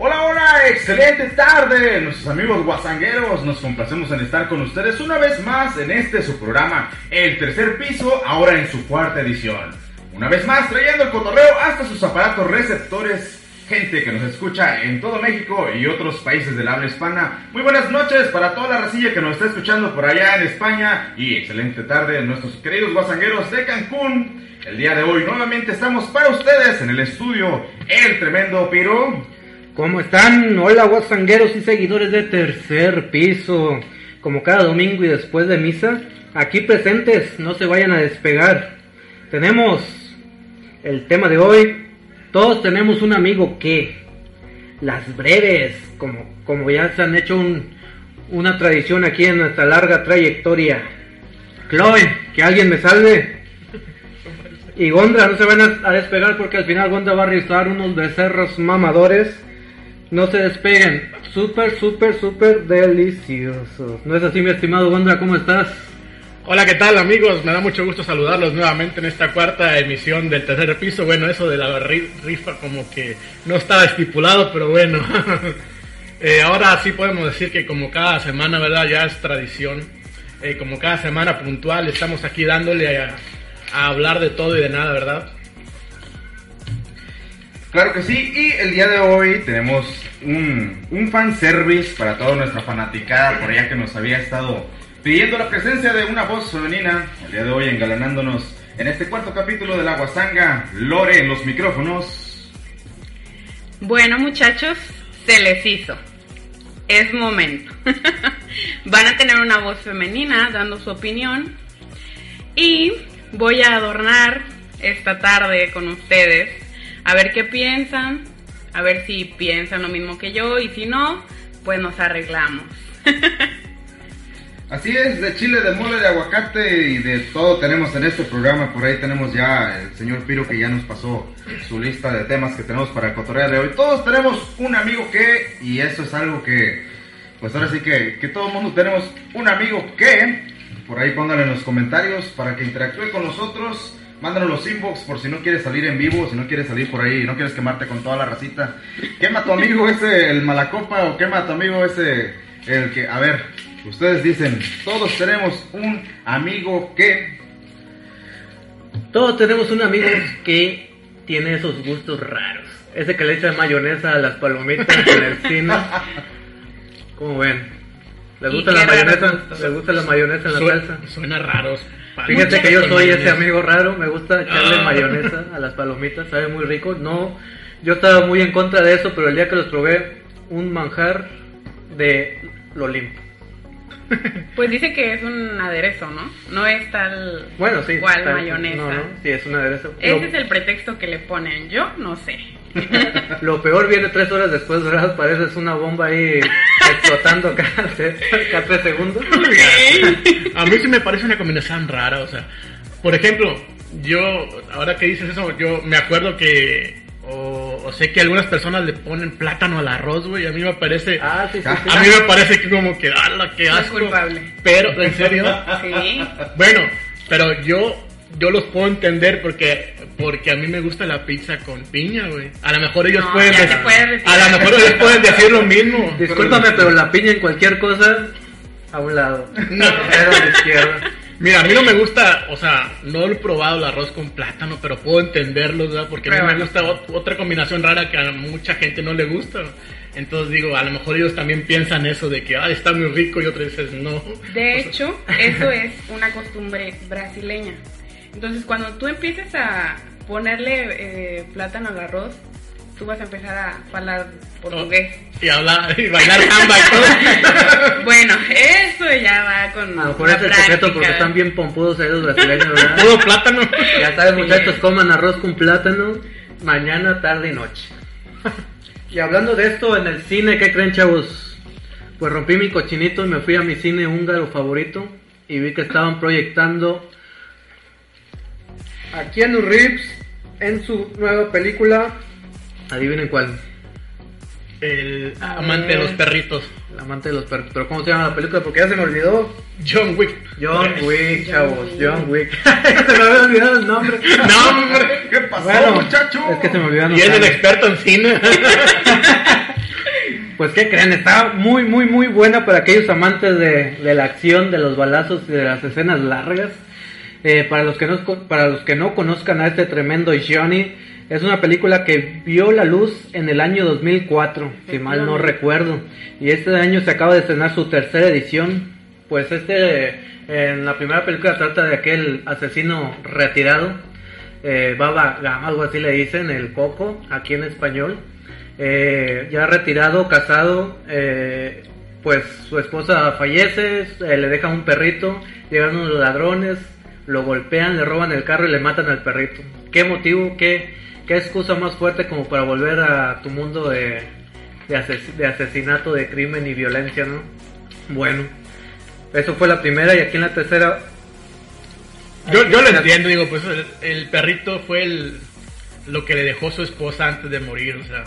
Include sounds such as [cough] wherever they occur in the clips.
Hola, hola, excelente tarde, nuestros amigos guasangueros. Nos complacemos en estar con ustedes una vez más en este su programa, El Tercer Piso, ahora en su cuarta edición. Una vez más trayendo el cotorreo hasta sus aparatos receptores. Gente que nos escucha en todo México y otros países del habla hispana. Muy buenas noches para toda la racilla que nos está escuchando por allá en España. Y excelente tarde nuestros queridos guasangueros de Cancún. El día de hoy nuevamente estamos para ustedes en el estudio El Tremendo Piro. ¿Cómo están? Hola, guasangueros y seguidores de tercer piso. Como cada domingo y después de misa, aquí presentes, no se vayan a despegar. Tenemos el tema de hoy. Todos tenemos un amigo que las breves, como, como ya se han hecho un- una tradición aquí en nuestra larga trayectoria. Chloe, que alguien me salve. Y Gondra, no se van a, a despegar porque al final Gondra va a realizar unos becerros mamadores. No se despeguen. Súper, súper, súper deliciosos. ¿No es así, mi estimado Gondra? ¿Cómo estás? Hola, ¿qué tal amigos? Me da mucho gusto saludarlos nuevamente en esta cuarta emisión del tercer piso. Bueno, eso de la ri- rifa como que no estaba estipulado, pero bueno. [laughs] Eh, ahora sí podemos decir que como cada semana, ¿verdad? Ya es tradición. Eh, como cada semana puntual, estamos aquí dándole a hablar de todo y de nada, ¿verdad? Claro que sí, y el día de hoy tenemos un, un fanservice para toda nuestra fanaticada por allá que nos había estado pidiendo la presencia de una voz femenina. El día de hoy engalanándonos en este cuarto capítulo de La Guasanga, Lore en los micrófonos. Bueno, muchachos, se les hizo. Es momento. [laughs] Van a tener una voz femenina dando su opinión. Y voy a adornar esta tarde con ustedes. A ver qué piensan. A ver si piensan lo mismo que yo. Y si no, pues nos arreglamos. [laughs] Así es, de chile, de mole, de aguacate y de todo tenemos en este programa. Por ahí tenemos ya el señor Piro que ya nos pasó su lista de temas que tenemos para el cotorreo de hoy. Todos tenemos un amigo que, y eso es algo que, pues ahora sí que, que todo el mundo tenemos un amigo que, por ahí pónganlo en los comentarios para que interactúe con nosotros. Mándanos los inbox por si no quieres salir en vivo, si no quieres salir por ahí y no quieres quemarte con toda la racita. Quema a tu amigo ese, el malacopa, o quema a tu amigo ese, el que, a ver, ustedes dicen, todos tenemos un amigo que, Todos tenemos un amigo que tiene esos gustos raros. Ese que le echa mayonesa a las palomitas [laughs] en el cine. ¿Cómo ven? ¿Les ¿Y gusta la raros mayonesa? ¿Les gusta la mayonesa en la Suena, salsa? suena raro. Fíjate que yo soy ese amigo raro, me gusta echarle Ah. mayonesa a las palomitas, sabe muy rico. No, yo estaba muy en contra de eso, pero el día que los probé, un manjar de lo limpio. [laughs] Pues dice que es un aderezo, ¿no? No es tal Bueno, sí. cual mayonesa. No, no, sí, es un aderezo. Ese Lo- es el pretexto que le ponen. Yo no sé. [laughs] Lo peor viene tres horas después, ¿verdad? Pareces una bomba ahí explotando cada, tres- cada tres segundos. A mí sí me parece una combinación rara, o sea, por ejemplo, yo, ahora que dices eso, yo me acuerdo que, o, o sé que algunas personas le ponen plátano al arroz, güey, a mí me parece, Ah, sí, sí, sí. a mí me parece que como que, ala, qué Soy asco. culpable. Pero, ¿en serio? Sí. Bueno, pero yo, yo los puedo entender porque, porque a mí me gusta la pizza con piña, güey. A lo mejor ellos No, pueden, ya decir- retirar. a lo mejor ellos pueden decir lo mismo. [laughs] Discúlpame, pero la piña en cualquier cosa, a un lado. [laughs] No. Pero a la izquierda. Mira, a mí no me gusta, o sea, no he probado el arroz con plátano, pero puedo entenderlo, ¿verdad? Porque a mí me gusta ot- otra combinación rara que a mucha gente no le gusta. Entonces digo, a lo mejor ellos también piensan eso de que, ah, está muy rico y otros dicen, no. De [laughs] hecho, eso es una costumbre brasileña. Entonces, cuando tú empieces a ponerle eh, plátano al arroz, tú vas a empezar a hablar portugués. Y hablar, y bailar samba y todo. Bueno, eso ya va con A lo mejor es el secreto porque están bien pompudos ahí los brasileños, ¿verdad? Puro plátano. Ya saben, muchachos, coman arroz con plátano mañana, tarde y noche. [laughs] Y hablando de esto, en el cine, ¿qué creen, chavos? Pues rompí mi cochinito y me fui a mi cine húngaro favorito y vi que estaban proyectando a Keanu Reeves en su nueva película. Adivinen cuál. El amante de los perritos. El amante de los perros. Pero ¿cómo se llama la película? Porque ya se me olvidó. John Wick. John Wick, chavos. John Wick. [laughs] [laughs] se me había olvidado el nombre. No, hombre. ¿qué pasó, Bueno, muchacho? es que se me olvidaron Y los es el experto en cine. [laughs] Pues qué creen, está muy, muy, muy buena para aquellos amantes de, de la acción, de los balazos y de las escenas largas. Eh, para los que no para los que no conozcan a este tremendo Johnny, es una película que vio la luz en el año 2004, si mal no recuerdo, y este año se acaba de estrenar su tercera edición. Pues este, en la primera película trata de aquel asesino retirado, eh, Baba Gama, algo así le dicen, el Coco, aquí en español. Eh, ya retirado, casado, eh, pues su esposa fallece, eh, le deja un perrito, llegan unos ladrones, lo golpean, le roban el carro y le matan al perrito. ¿Qué motivo, qué, qué excusa más fuerte como para volver a tu mundo de, de, asesinato, de crimen y violencia, no? Bueno, eso fue la primera y aquí en la tercera... Yo, yo lo entiendo, digo, pues el perrito fue el, lo que le dejó su esposa antes de morir, o sea,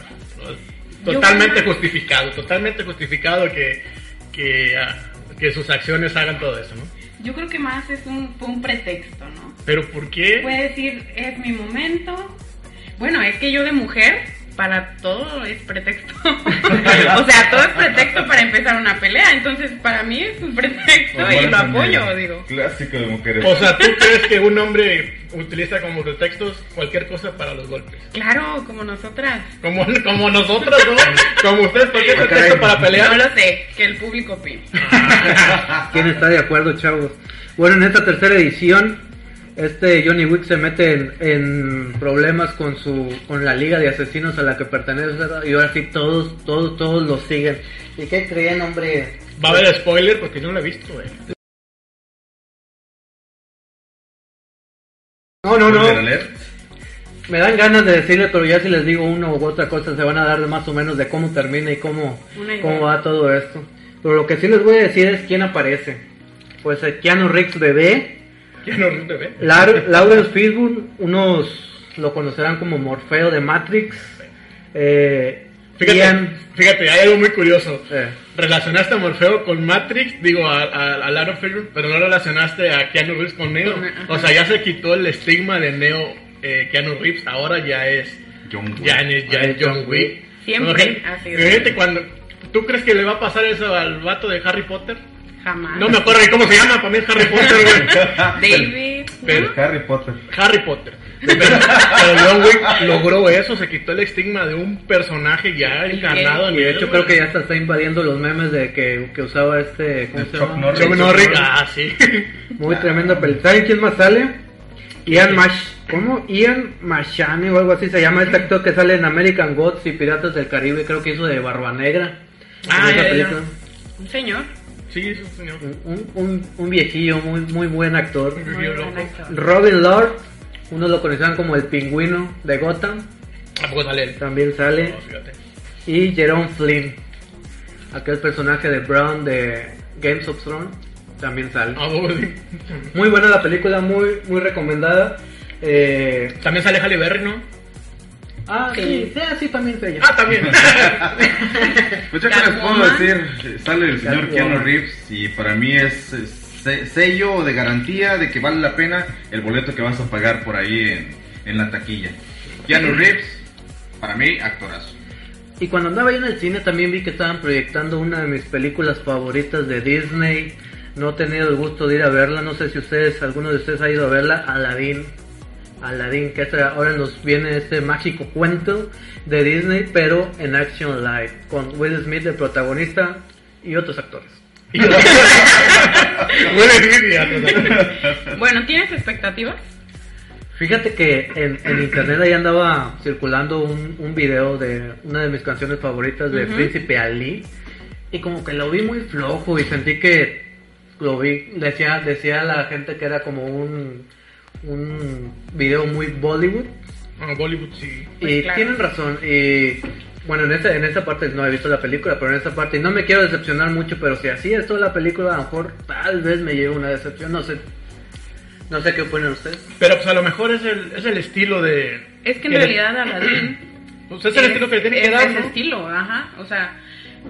totalmente justificado, totalmente justificado que, que, ah, que, sus acciones hagan todo eso, ¿no? Yo creo que más es un, fue un pretexto, ¿no? ¿Pero por qué? Puede decir, es mi momento. Bueno, es que yo de mujer para todo es pretexto. [laughs] o sea, todo es pretexto para empezar una pelea. Entonces, para mí es un pretexto y lo apoyo, digo. Clásico de mujeres. O sea, ¿tú crees que un hombre utiliza como pretextos cualquier cosa para los golpes? Claro, como nosotras. Como, como nosotros, ¿no? Como ustedes, cualquier pretexto para pelear. No lo sé, que el público opine. [laughs] ¿Quién está de acuerdo, chavos? Bueno, en esta tercera edición este Johnny Wick se mete en, problemas con su con la liga de asesinos a la que pertenece y ahora sí todos todos todos lo siguen. Y qué creen hombre va a haber spoiler porque no lo he visto no no no. Me dan ganas de decirle pero ya si les digo uno u otra cosa se van a dar más o menos de cómo termina y cómo cómo va todo esto. Pero lo que sí les voy a decir es quién aparece. Pues eh, Keanu Reeves bebé Lawrence Fishburne, unos lo conocerán como Morfeo de Matrix. Eh, fíjate, fíjate, hay algo muy curioso. Eh. Relacionaste a Morfeo con Matrix, digo, a, a, Lawrence Fishburne, pero no relacionaste a Keanu Reeves con Neo. O sea, ya se quitó el estigma de Neo eh, Keanu Reeves, ahora ya es John Wick. Ya, es, ya John Wick. Siempre Fíjate, cuando, ¿Tú crees que le va a pasar eso al vato de Harry Potter? Jamás. No me acuerdo de cómo se llama, para mí es Harry Potter, David. Pero, Harry Potter. Harry Potter. Pero, John Wick logró eso, se quitó el estigma de un personaje ya encarnado. Y de hecho creo que ya está invadiendo los memes de que, que usaba este, ¿cómo se llama? Chuck Norris. Ah, sí. Muy tremendo pero ¿Saben quién más sale? Ian Mash, ¿cómo? Ian Mashani o algo así se llama este actor que sale en American Gods y Piratas del Caribe, creo que hizo de Barba Negra. Ah, ya, Un señor. Sí, es un señor. Un, un, viejillo, muy, muy buen actor. Robin Lord, uno lo conocían como el pingüino de Gotham. sale También sale. y Jerome Flynn, aquel personaje de Brown de Games of Thrones, también sale. Ah, muy buena la película, muy, muy recomendada. Eh, también sale Halle Berry, ¿no? Ah, sí, sí, también se Ah, también. pues ya que les puedo decir, sale el señor Keanu Reeves y para mí es, sello de garantía de que vale la pena el boleto que vas a pagar por ahí en, en la taquilla. Keanu Reeves, para mí, actorazo. Y cuando andaba ahí en el cine también vi que estaban proyectando una de mis películas favoritas de Disney. No he tenido el gusto de ir a verla, no sé si ustedes, alguno de ustedes ha ido a verla, Aladdin. Aladdin, que ahora nos viene este mágico cuento de Disney, pero en action live, con Will Smith de protagonista [laughs] y otros actores. bueno, ¿tienes expectativas? Fíjate que en, internet ahí andaba circulando un, un, video de una de mis canciones favoritas de Príncipe Ali y como que lo vi muy flojo y sentí que lo vi, decía, decía la gente que era como un un video muy Bollywood. Ah, Bollywood, sí. y tienen razón. Y bueno, en esa, en esa parte no he visto la película, pero en esa parte no me quiero decepcionar mucho, pero si así es toda la película, a lo mejor tal vez me lleve una decepción, no sé. No sé qué opinan ustedes. Pero pues a lo mejor es el, es el estilo de... Es que en realidad Aladdin... [clears throat] Pues es el estilo que tiene que dar, Es el estilo, ajá. O sea,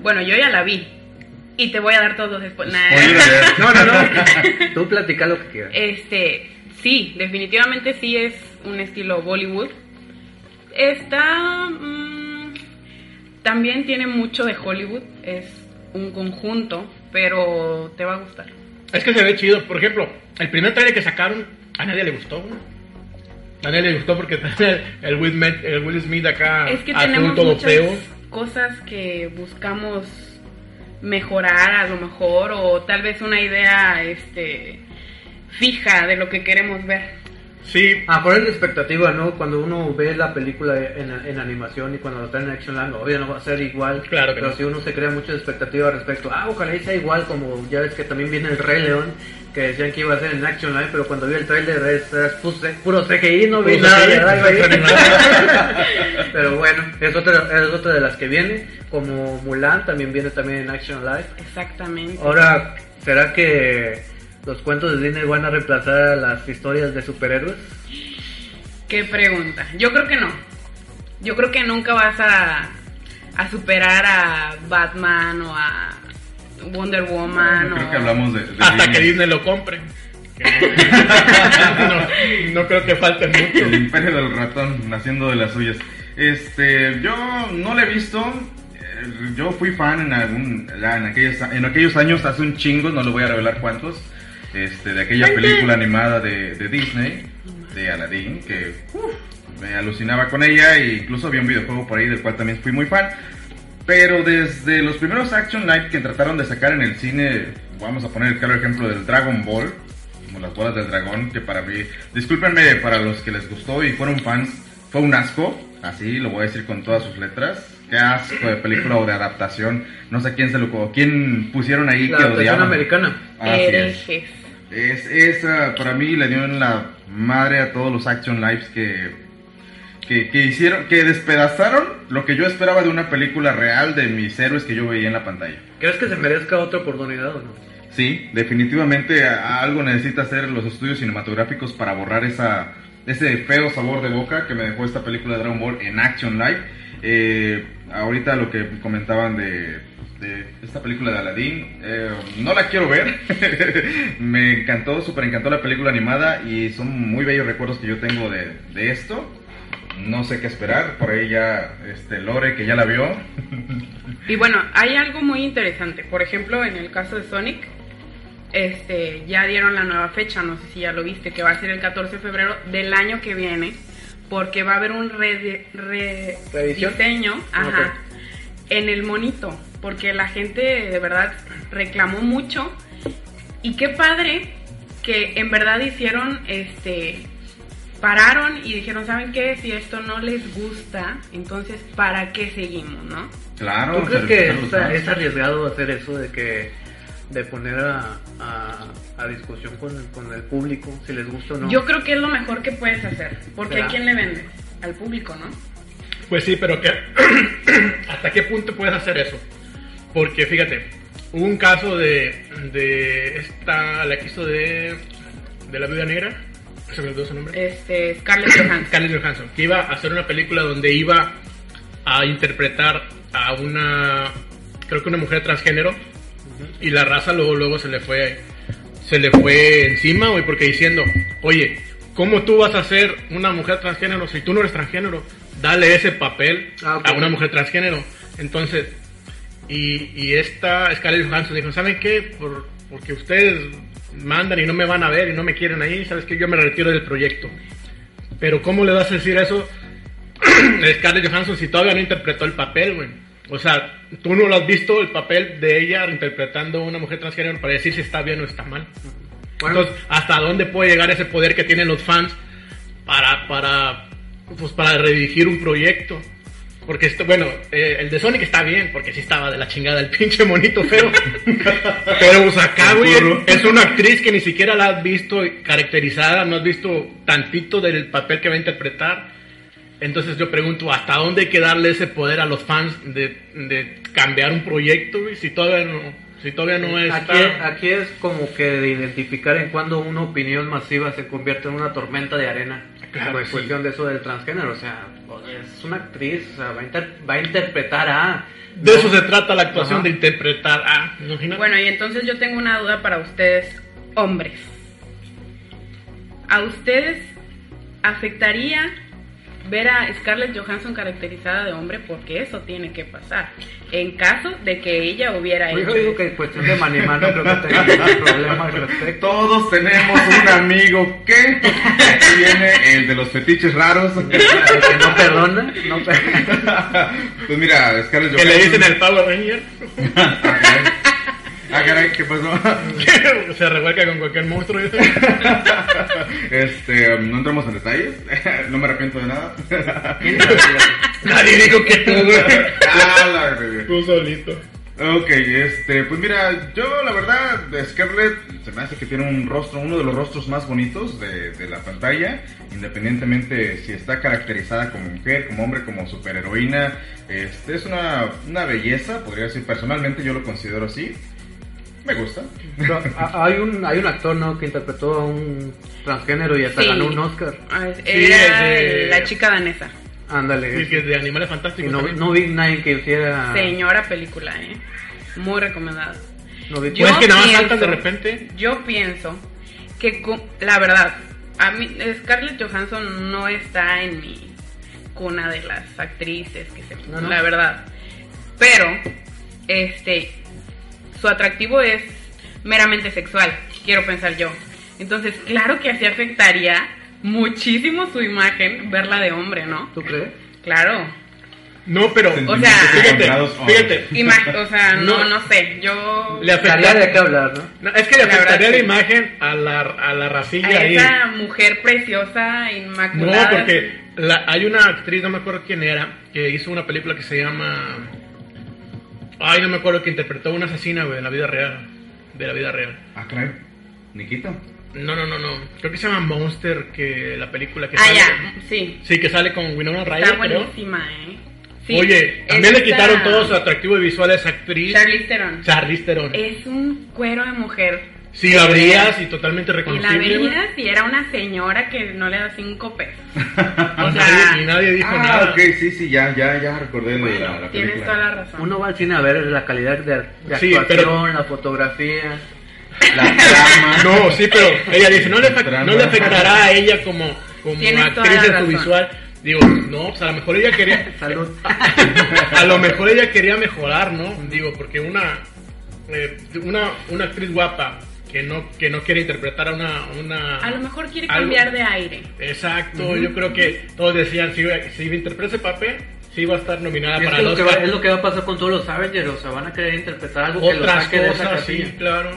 bueno, yo ya la vi. Y te voy a dar todos los después. no, no, no. [laughs] Tú platica lo que quieras. Este, Sí, definitivamente sí es un estilo Bollywood. Está... Mm, también tiene mucho de Hollywood, es un conjunto, pero te va a gustar. Es que se ve chido. Por ejemplo, el primer trailer que sacaron, a nadie le gustó, güey. A nadie le gustó porque [laughs] el Will Smith, el Will Smith acá Es que tenemos todo muchas feo. cosas que buscamos mejorar a lo mejor o tal vez una idea este fija de lo que queremos ver. Sí, Ah, por la expectativa, ¿no? Cuando uno ve la película en, en animación y cuando lo traen en Action Land, obvio no va a ser igual. Claro que Pero no. si uno se crea muchas expectativas respecto, ah, ojalá y sea igual, como ya ves que también viene el Rey León, que decían que iba a ser en Action Line, pero cuando vi el trailer es, es puse- puro CGI, no vi nada [laughs] Pero bueno, es otra, es otra de las que viene, como Mulan también viene también en Action Live. Exactamente. Ahora, ¿será que los cuentos de Disney van a reemplazar a las historias de superhéroes? ¿Qué pregunta? Yo creo que no. Yo creo que nunca vas a, a superar a Batman o a Wonder Woman. Yo creo o- que hablamos de, de hasta Disney. que Disney lo compre. [laughs] no, no creo que falte El mucho. imperio del ratón naciendo de las suyas. Este, yo no lo he visto. eh, Yo fui fan en algún, en aquellos, en aquellos años, hace un chingo, no le voy a revelar cuántos, este, de aquella película animada de, de Disney, de Aladdin, que uf, me alucinaba con ella e incluso había un videojuego por ahí del cual también fui muy fan. Pero desde los primeros Action Live que trataron de sacar en el cine, vamos a poner el claro ejemplo del Dragon Ball, como las bolas del dragón, que para mí, discúlpenme para los que les gustó y fueron fans, fue un asco, así lo voy a decir con todas sus letras. Qué asco de película o de adaptación. No sé quién se lo quién pusieron ahí La que adaptación odiaban. americana. Así es. Es, esa para mí le dio en la madre a todos los action lives que, que, que hicieron, que despedazaron lo que yo esperaba de una película real de mis héroes que yo veía en la pantalla. ¿Crees que se merezca otra oportunidad o no? Sí, definitivamente a- algo necesita hacer los estudios cinematográficos para borrar esa, ese feo sabor de boca que me dejó esta película de Dragon Ball en Action Live. Eh, ahorita lo que comentaban de, de esta película de Aladdin, eh, no la quiero ver. [laughs] me encantó, súper encantó la película animada y son muy bellos recuerdos que yo tengo de, de esto. No sé qué esperar, por ahí ya este, Lore que ya la vio. [laughs] Y bueno, hay algo muy interesante. Por ejemplo, en el caso de Sonic, este, ya dieron la nueva fecha, no sé si ya lo viste, que va a ser el 14 de febrero del año que viene, porque va a haber un re, re- en el monito, porque la gente de verdad reclamó mucho. Y qué padre que en verdad hicieron este pararon y dijeron, ¿saben qué? Si esto no les gusta, entonces ¿para qué seguimos, no? Claro. ¿Tú crees que es, arriesgado hacer eso de que de poner a, a, a discusión con, con el público si les gusta o no? Yo creo que es lo mejor que puedes hacer, porque ¿Será? ¿a quién le vendes? Al público, ¿no? Pues sí, pero que [clears throat] ¿hasta qué punto puedes hacer eso? Porque fíjate, hubo un caso de, de esta, la que hizo de, de la viuda negra, se me olvidó su nombre. Este, Scarlett Johansson. Scarlett Johansson, que iba a hacer una película donde iba a interpretar a una, creo que una mujer transgénero, y la raza luego, luego se le fue, se le fue encima, güey, porque diciendo, oye, ¿cómo tú vas a ser una mujer transgénero si tú no eres transgénero? Dale ese papel Ah, a una mujer transgénero. Entonces, y, y esta Scarlett Johansson dijo, ¿saben qué? Por, porque ustedes mandan y no me van a ver y no me quieren ahí, ¿sabes qué? Yo me retiro del proyecto. Pero ¿cómo le vas a decir eso [clears throat] a Scarlett Johansson si todavía no interpretó el papel, güey? O sea, tú no lo has visto el papel de ella interpretando a una mujer transgénero para decir si está bien o está mal. Bueno, Entonces, ¿hasta dónde puede llegar ese poder que tienen los fans para, para, pues, para redirigir un proyecto? Porque, esto, bueno, eh, el de Sonic está bien, porque sí estaba de la chingada el [laughs] pinche monito feo. Pero, pues acá, güey, es una actriz que ni siquiera la has visto caracterizada, no has visto tantito del papel que va a interpretar. Entonces yo pregunto, ¿hasta dónde hay que darle ese poder a los fans de, de cambiar un proyecto, güey? Si todavía no, si todavía no está... aquí, aquí es como que de identificar en cuando una opinión masiva se convierte en una tormenta de arena. Claro, en sí. cuestión de eso del transgénero. O sea, pues, es una actriz, o sea, va a, inter- va a interpretar a. De eso se trata la actuación, Ajá. de interpretar a... Bueno, y entonces yo tengo una duda para ustedes, hombres. ¿A ustedes afectaría ver a Scarlett Johansson caracterizada de hombre porque eso tiene que pasar. En caso de que ella hubiera Yo hecho digo que en cuestión de Manimán no creo que tenga [laughs] problema al respecto. Todos tenemos un amigo que aquí viene el de los fetiches raros. [laughs] El que no perdona, no perdona. Pues mira, Scarlett Que Johansson. le dicen el Power Ranger. [laughs] Ah, caray, ¿qué pasó? [laughs] se revuelca con cualquier monstruo. [laughs] Este, no entramos en detalles. [laughs] No me arrepiento de nada. Nadie dijo que tú, güey. Ah, la. Tú solito. Ok, este, pues mira, yo la verdad, de Scarlett se me hace que tiene un rostro, uno de los rostros más bonitos de, de la pantalla, independientemente si está caracterizada como mujer, como hombre, como superheroína, este, es una, una belleza, podría decir, personalmente yo lo considero así, me gusta. Pero, a- hay un hay un actor no que interpretó a un transgénero y hasta Sí. ganó un Oscar. Ah, es- Sí, Era es de- la chica danesa. Ándale. Sí, que es de Animales y Fantásticos. no, no vi nadie que hiciera. Señora película, ¿eh? Muy recomendada. No vi- Yo Pues que nada más saltan de repente. Yo pienso que, la verdad, a mí Scarlett Johansson no está en mi cuna de las actrices, que se, No, no. la verdad. Pero, este, su atractivo es meramente sexual, quiero pensar yo. Entonces, claro que así afectaría muchísimo su imagen verla de hombre, ¿no? ¿Tú crees? Claro. No, pero. O sea, fíjate, fíjate. Ima- o sea, [laughs] no, No. no sé, yo... Le afectaría de qué hablar, ¿no? No, es que le La verdad, afectaría la sí. imagen a la, a la a racilla ahí. esa mujer preciosa, No, inmaculada. porque la- hay una actriz, no me acuerdo quién era, que hizo una película que se llama. Ay, no me acuerdo, que interpretó a una asesina, güey, de la vida real. De la vida real. Ah, caray, Nikita. No, no, no, no. Creo que se llama Monster, que la película que Ah, sale. ya, sí. Sí, que sale con Winona Ryder, Está creo. buenísima, ¿eh? Sí, Oye, también le quitaron todo su atractivo visual a esa actriz. Charlize Theron. Charlize Theron. Es un cuero de mujer. Sí, la veías y totalmente Y la reconocible. veías y era una señora que no le da cinco pesos. [laughs] O sea, y nadie dijo ah, nada. ok, sí, sí, ya, ya, ya recordé la, Bueno, la tienes película. toda la razón. Uno va al cine a ver la calidad de, de Sí, actuación, pero- la fotografía. La [laughs] trama. No, sí, pero ella dice, no le, no le afectará a ella como, como Tienes actriz en su visual. Digo, no, pues a lo mejor ella quería... [laughs] Salud. A lo mejor ella quería mejorar, ¿no? Digo, porque una, eh, una, una actriz guapa que no, que no quiere interpretar a una... una A lo mejor quiere algo- cambiar de aire. Exacto, yo creo que todos decían, si, si interpreta ese papel, sí va a estar nominada es, para el lo que Oscar. va, es lo que va a pasar con todos los Avengers, o sea, van a querer interpretar algo que los Otras saque de esa cosas, sí, claro.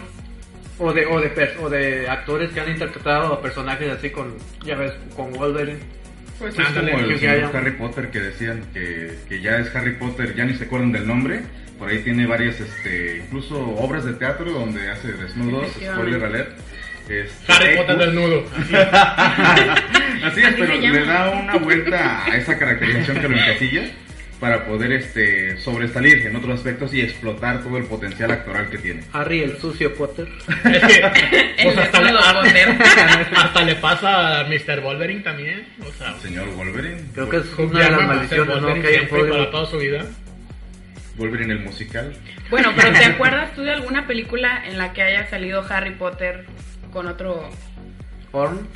O de, o, de, o de actores que han interpretado a personajes así con, ya ves, con Wolverine. Pues es como el que señor haya- Harry Potter que decían que, que ya es Harry Potter, ya ni se acuerdan del nombre. Por ahí tiene varias, este, incluso obras de teatro donde hace desnudos, spoiler alert. Este, Harry eh, Potter pues, desnudo. [laughs] Así es, Así pero se llama. le da una vuelta a esa caracterización que lo encasilla para poder este sobresalir en otros aspectos y explotar todo el potencial actoral que tiene. Harry el sucio Potter. Es que, [laughs] El pues hasta, le, desnudo Potter. [laughs] hasta le pasa a Mr. Wolverine también. O sea, Señor Wolverine. Creo que es una de las maldiciones ¿no? Que hay en para toda su vida. Wolverine el musical. Bueno, pero ¿te [laughs] acuerdas tú de alguna película en la que haya salido Harry Potter con otro... Horn.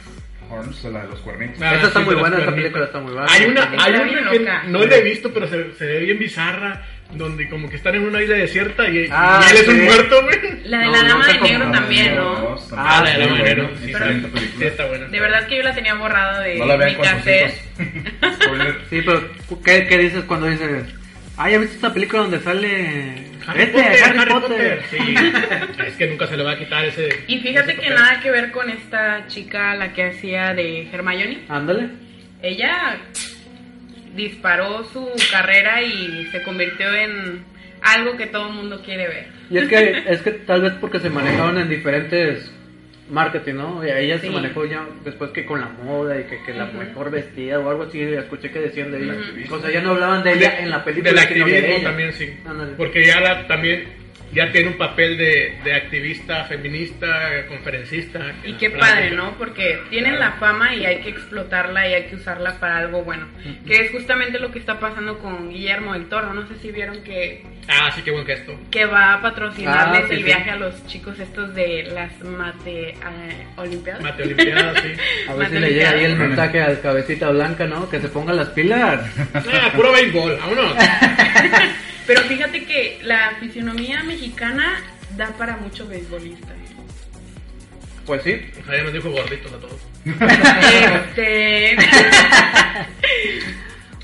Horns, la de los cuernitos. Ah, Esta está sí, muy de buena, esta película está muy buena. Hay una, hay una que no la he visto, pero se, se ve bien bizarra. Donde como que están en una isla desierta y, y Ah, él es un sí. muerto, güey. La de No, la no Dama de Negro también, no, Ah, la de la muy Negro, buena, sí, Sí, película. está buena. De verdad que yo la tenía borrada de No la vean mi cassette. [laughs] Sí, pero ¿qué, qué dices cuando dices, ah, ya viste esta película donde sale Harry este, Potter, Harry, Harry Potter? Potter. Sí. [laughs] es que nunca se le va a quitar ese. Y fíjate ese que nada que ver con esta chica, la que hacía de Hermione. Ándale. Ella disparó su carrera y se convirtió en algo que todo el mundo quiere ver. Y es que, [laughs] es que tal vez porque se manejaron en diferentes marketing, ¿no? Y ella Sí. se manejó ya después que con la moda y que, que la mejor vestida o algo así, escuché que decían de ella. O sea, ya no hablan de ella en la película, Del de activismo ella. también, sí. Ándale. Porque ya la, también ya tiene un papel de, de activista, feminista, conferencista. Y qué padre, ¿no? Porque tienen la fama y hay que explotarla y hay que usarla para algo bueno. Que es justamente lo que está pasando con Guillermo del Toro. No sé si vieron que, Ah, sí, qué buen gesto. que va a patrocinarles Ah, sí, el sí. viaje a los chicos estos de las mate eh, olimpiadas. Mate Olimpiadas, sí. A ver si le llega ahí el mensaje al cabecita blanca, ¿no? Que se ponga las pilas. Ah, puro béisbol, vámonos. [laughs] Pero fíjate que la fisionomía mexicana da para mucho beisbolista. Pues sí. Javier nos dijo gorditos a todos. Este. [laughs]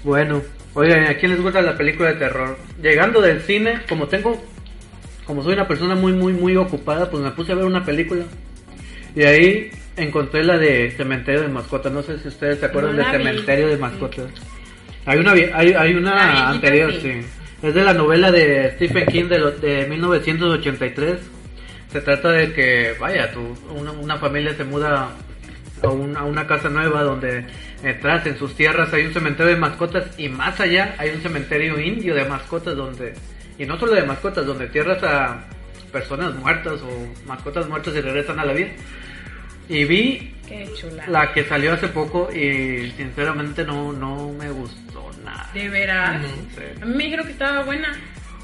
Bueno, oigan, ¿a quién les gusta la película de terror? Llegando del cine, como tengo, como soy una persona muy, muy, muy ocupada, pues me puse a ver una película. Y ahí encontré la de Cementerio de Mascotas. No sé si ustedes se acuerdan No de la vi. Cementerio de Mascotas. Hay una, hay, hay una anterior, sí. sí. Es de la novela de Stephen King de, de 1983. Se trata de que, vaya, tu, una, una familia se muda a, un- a una casa nueva donde detrás en sus tierras hay un cementerio de mascotas y más allá hay un cementerio indio de mascotas donde, y no solo de mascotas, donde tierras a personas muertas o mascotas muertas y regresan a la vida. Y vi Qué chula. la que salió hace poco y sinceramente no, no me gustó nada. De veras. No. Sí. A mí me dijeron que estaba buena.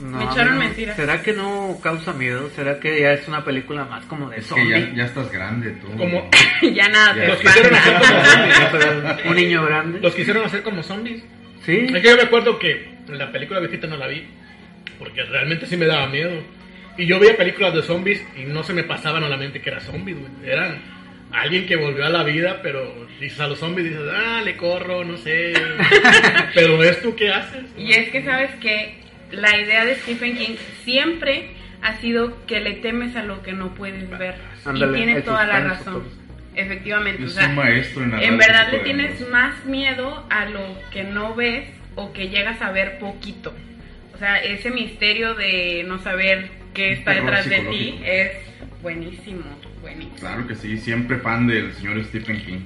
No, me echaron no. mentiras. ¿Será que no causa miedo? ¿Será que ya es una película más como de Es que zombie? ya, ya estás grande tú. Como [laughs] ya nada, te Ya. los quisieron hacer como zombies. [laughs] Un niño grande. Los quisieron hacer como zombies. Sí. Es que yo me acuerdo que en la película viejita no la vi, porque realmente sí me daba miedo. Y yo veía películas de zombies y no se me pasaban a la mente que era zombies, güey. Eran alguien que volvió a la vida, pero dices a los zombies, dices, ah, le corro, no sé. [laughs] pero ves tú qué haces. Y es que sabes que la idea de Stephen King siempre ha sido que le temes a lo que no puedes ver. Ándale, y tiene el toda la razón. todo. Efectivamente. Es o sea, un maestro en en verdad le de tienes mundos. más miedo a lo que no ves o que llegas a ver poquito. O sea, ese misterio de no saber qué está detrás de ti es buenísimo, Claro que sí, siempre fan del señor Stephen King.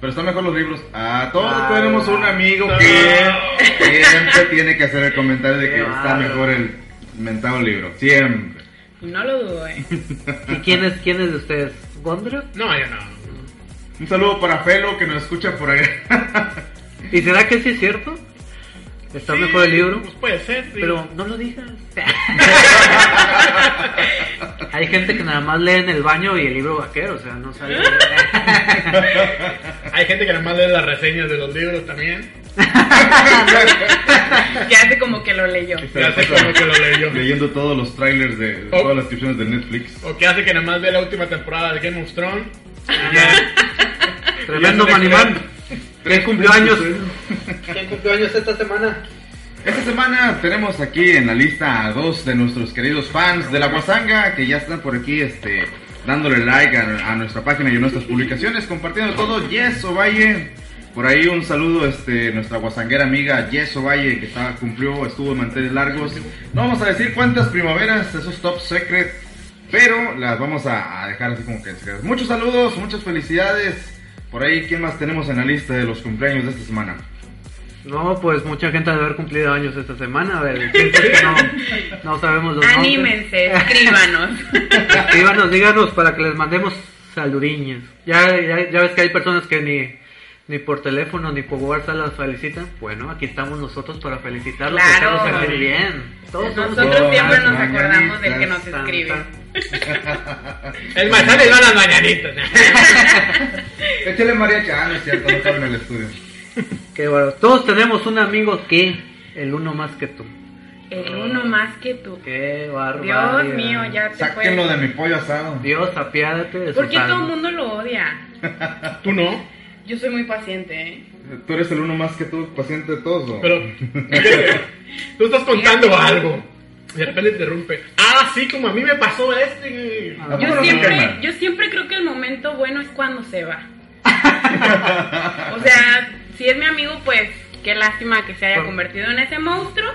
Pero están mejor los libros. A todos Ah, tenemos un amigo no. que siempre tiene que hacer el comentario de que está mejor el mentado libro. Siempre. No lo dudo, ¿eh? [laughs] ¿Y quién es, quién es de ustedes? ¿Gondra? No, yo no. Un saludo para Felo que nos escucha por allá. ¿Y será que sí es cierto? ¿Está Sí, mejor el libro? Pues puede ser, sí. Pero no lo digas. [laughs] Hay gente que nada más lee en el baño y el libro vaquero, o sea, no sabe. [laughs] Hay gente que nada más lee las reseñas de los libros también. Que hace como que lo leyó. Sé pasa cómo que lo leyó. Leyendo todos los trailers de, Oh. todas las descripciones de Netflix. O que hace que nada más ve la última temporada de Game of Thrones. [laughs] Tremendo manimán. ¿Quién cumplió años? ¿Quién cumplió años esta semana? Esta semana tenemos aquí en la lista a dos de nuestros queridos fans de la Guasanga que ya están por aquí este, dándole like a, a nuestra página y a nuestras publicaciones, compartiendo todo. Yes Ovalle, por ahí un saludo, este, nuestra guasanguera amiga Yes Ovalle que está, cumplió, estuvo en manteles largos. No vamos a decir cuántas primaveras, esos top secret, pero las vamos a, a dejar así como que. Muchos saludos, muchas felicidades. Por ahí, ¿quién más tenemos en la lista de los cumpleaños de esta semana? No, pues mucha gente ha de haber cumplido años esta semana. A ver, que no, no sabemos los nombres. Anímense, escríbanos. [laughs] Escríbanos, díganos para que les mandemos saludiños. Ya, ya, ya ves que hay personas que ni, ni por teléfono ni por WhatsApp las felicitan. Bueno, aquí estamos nosotros para felicitarlos Claro. hacerlos sentir bien. Todos Nosotros siempre nos acordamos del que nos escribe. [laughs] El más sale van las mañanitas. [laughs] Échale mariachi, ah, no es cierto, no cabe en el estudio. Qué bueno. Todos tenemos un amigo que el uno más que tú. El uno más que tú. Qué barbaridad. Dios mío, ya te Sáquenlo fue. de mi pollo asado. Dios, apiádate de ¿Por qué todo el mundo lo odia? [laughs] Tú no. Yo soy muy paciente, ¿eh? Tú eres el uno más que tú, paciente de todos. ¿o? Pero [laughs] tú estás contando algo. Y de repente interrumpe. Ah, sí, como a mí me pasó este. Ah, ¿A poco Yo no siempre, yo siempre creo que el momento bueno es cuando se va. [laughs] O sea, si es mi amigo, pues qué lástima que se haya convertido en ese monstruo.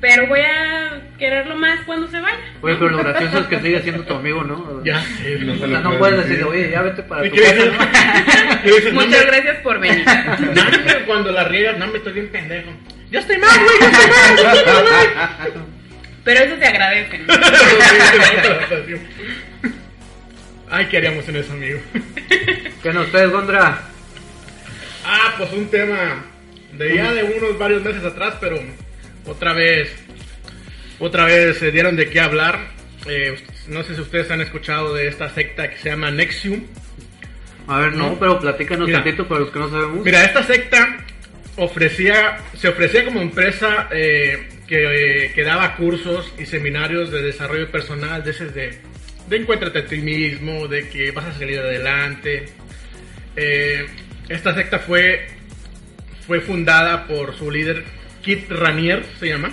Pero voy a quererlo más cuando se vaya. Oye, pero lo gracioso es que sigue siendo tu amigo, ¿no? Ya sé. No O se sea, no puedes puedes decir. decirle, oye, ya vete para ¿Y tu [laughs] dices? casa. Dices, no, Muchas gracias por venir. [laughs] no, cuando la riegas, no me estoy bien pendejo. Yo estoy mal, güey, yo estoy mal, yo estoy mal. Pero eso se agradece. ¿no? [laughs] Ay, ¿qué haríamos en eso, amigo? ¿Qué no ustedes, Gondra? Ah, pues un tema de ya de unos varios meses atrás, pero otra vez, otra vez se dieron de qué hablar. Eh, no sé si ustedes han escuchado de esta secta que se llama Nexium. A ver, no, pero platícanos Mira. tantito para los que no sabemos. Mira, esta secta ofrecía, se ofrecía como empresa eh, que, eh, que daba cursos y seminarios de desarrollo personal, de ese de, de encuéntrate a ti mismo, de que vas a salir adelante. Esta secta fue, fue fundada por su líder, Kit Ranier, se llama.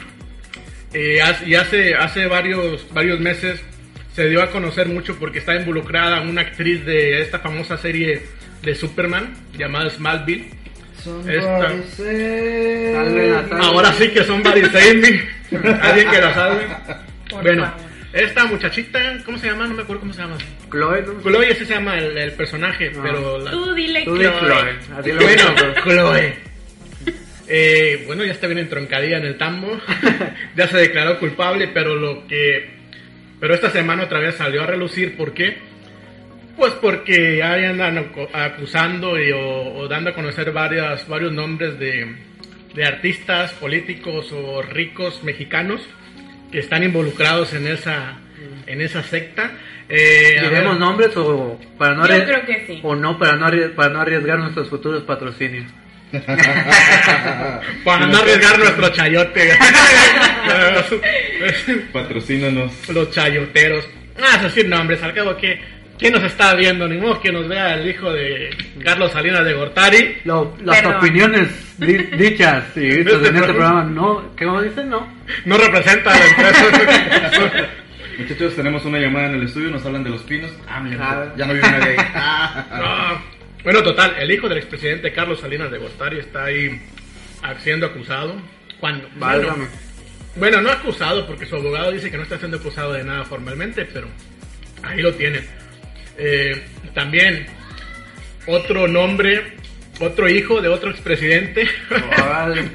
Eh, y hace, hace varios, varios meses se dio a conocer mucho porque está involucrada una actriz de esta famosa serie de Superman llamada Smallville. Esta- Salve, Natalia. Ahora sí que son Body Save Me. Alguien que la salve. Por bueno, favor. esta muchachita, ¿cómo se llama? No me acuerdo cómo se llama. Chloe, ¿no? Chloe, ese se llama el, el personaje, Ah. pero la- Tú dile Tú Chloe. Chloe. Así lo bueno. Chloe. Eh, bueno, ya está bien entroncadilla en el tambo. [laughs] ya se declaró culpable, pero lo que. Pero esta semana otra vez salió a relucir. ¿Por qué? Pues porque ahí andan acu- acusando y, o, o dando a conocer varias, varios nombres de, de artistas, políticos o ricos mexicanos que están involucrados en esa, en esa secta. Eh, ¿Diremos nombres o para no Yo creo que sí. o no para no para no arriesgar nuestros futuros patrocinios? [laughs] Para no arriesgar nuestro chayote. [laughs] Patrocínanos. Los chayoteros. Ah, es decir nombres, al cabo que. ¿Quién nos está viendo? Ni modo que nos vea el hijo de Carlos Salinas de Gortari. Lo- las Perdón. opiniones di- dichas y dichas en este programa no, ¿qué vamos dicen? No. No representa a la empresa. [laughs] Muchachos, tenemos una llamada en el estudio, nos hablan de los pinos. Ah, mira, Ah. ya no vive nadie ahí. Ah. No. Bueno, total, el hijo del expresidente Carlos Salinas de Gortari está ahí siendo acusado. ¿Cuándo? Válgame. Bueno, no acusado porque su abogado dice que no está siendo acusado de nada formalmente, pero ahí lo tienen. Eh, también otro nombre, otro hijo de otro expresidente. Puta [laughs] madre,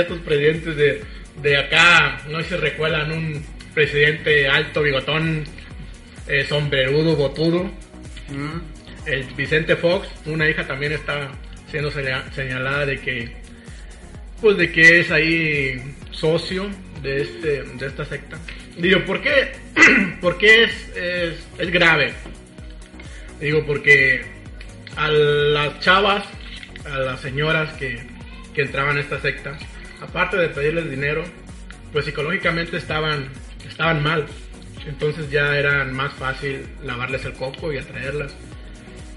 estos presidentes de, de acá, no sé si recuerdan un presidente alto, bigotón, eh, sombrerudo, botudo. Mm. El Vicente Fox, una hija también está siendo seña- señalada de que pues de que es ahí socio de este de esta secta. Digo, ¿por qué? [clears throat] ¿Por qué es, es, es grave? Digo, porque a las chavas, a las señoras que, que entraban a esta secta, aparte de pedirles dinero, pues psicológicamente estaban, estaban mal. Entonces ya era más fácil lavarles el coco y atraerlas.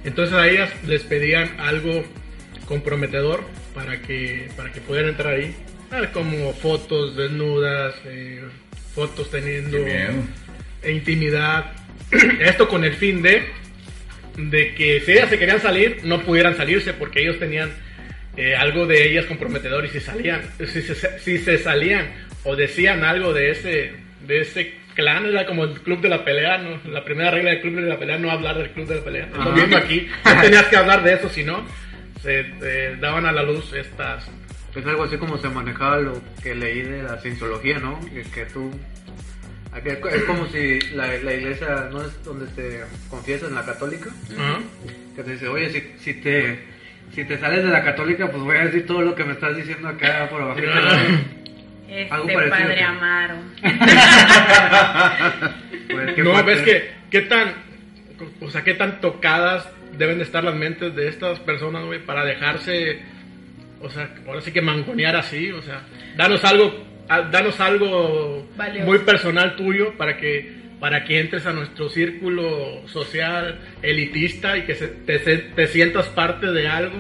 Entonces a ellas les pedían algo comprometedor para que, para que pudieran entrar ahí. Ah, Como fotos desnudas, eh, fotos teniendo e intimidad. [clears throat] Esto con el fin de, de que si ellas se querían salir, no pudieran salirse porque ellos tenían eh, algo de ellas comprometedor y si salían, si se, si se salían o decían algo de ese, de ese clan, era como el club de la pelea, ¿no? La primera regla del club de la pelea, no hablar del club de la pelea. Es lo mismo aquí, [laughs] no tenías que hablar de eso, si no, se eh, daban a la luz estas... Es algo así como se manejaba lo que leí de la cienciología, ¿no? Que, que tú... Es como si la, la iglesia no es donde te confiesas en la católica. Ajá. Que te dice, oye, si, si te si te sales de la católica, pues voy a decir todo lo que me estás diciendo acá por abajo. [laughs] Algo Este parecido, padre. Amaro. [laughs] Pues, ¿qué no, fuerte. ves que, qué tan, o sea, qué tan tocadas deben de estar las mentes de estas personas, güey, para dejarse, o sea, ahora sí que mangonear así, o sea, danos algo, a- danos algo Valioso. muy personal tuyo para que para que entres a nuestro círculo social elitista y que se- te, te sientas parte de algo,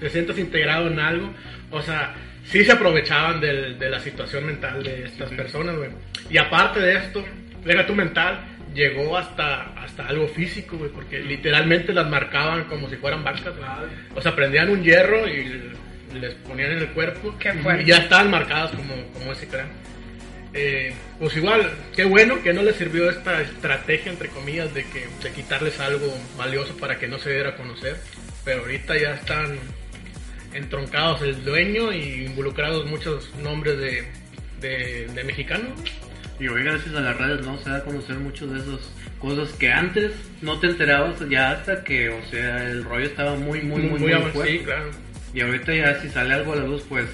te sientas integrado en algo, o sea, sí se aprovechaban del- de la situación mental de estas personas, güey. Y aparte de esto, deja tu mental, llegó hasta, hasta algo físico, güey, porque literalmente las marcaban como si fueran vacas. O sea, prendían un hierro y les ponían en el cuerpo Qué y ya estaban marcadas como, como ese clan. Eh, pues igual, qué bueno que no les sirvió esta estrategia, entre comillas, de, que, de quitarles algo valioso para que no se diera a conocer. Pero ahorita ya están entroncados el dueño y involucrados muchos nombres de, de, de mexicanos. Y hoy gracias a las redes, ¿no? Se da a conocer muchas de esas cosas que antes no te enterabas ya hasta que, o sea, el rollo estaba muy, muy, muy, muy, avanzado, fuerte. Sí, claro. Y ahorita ya si sale algo a la luz, pues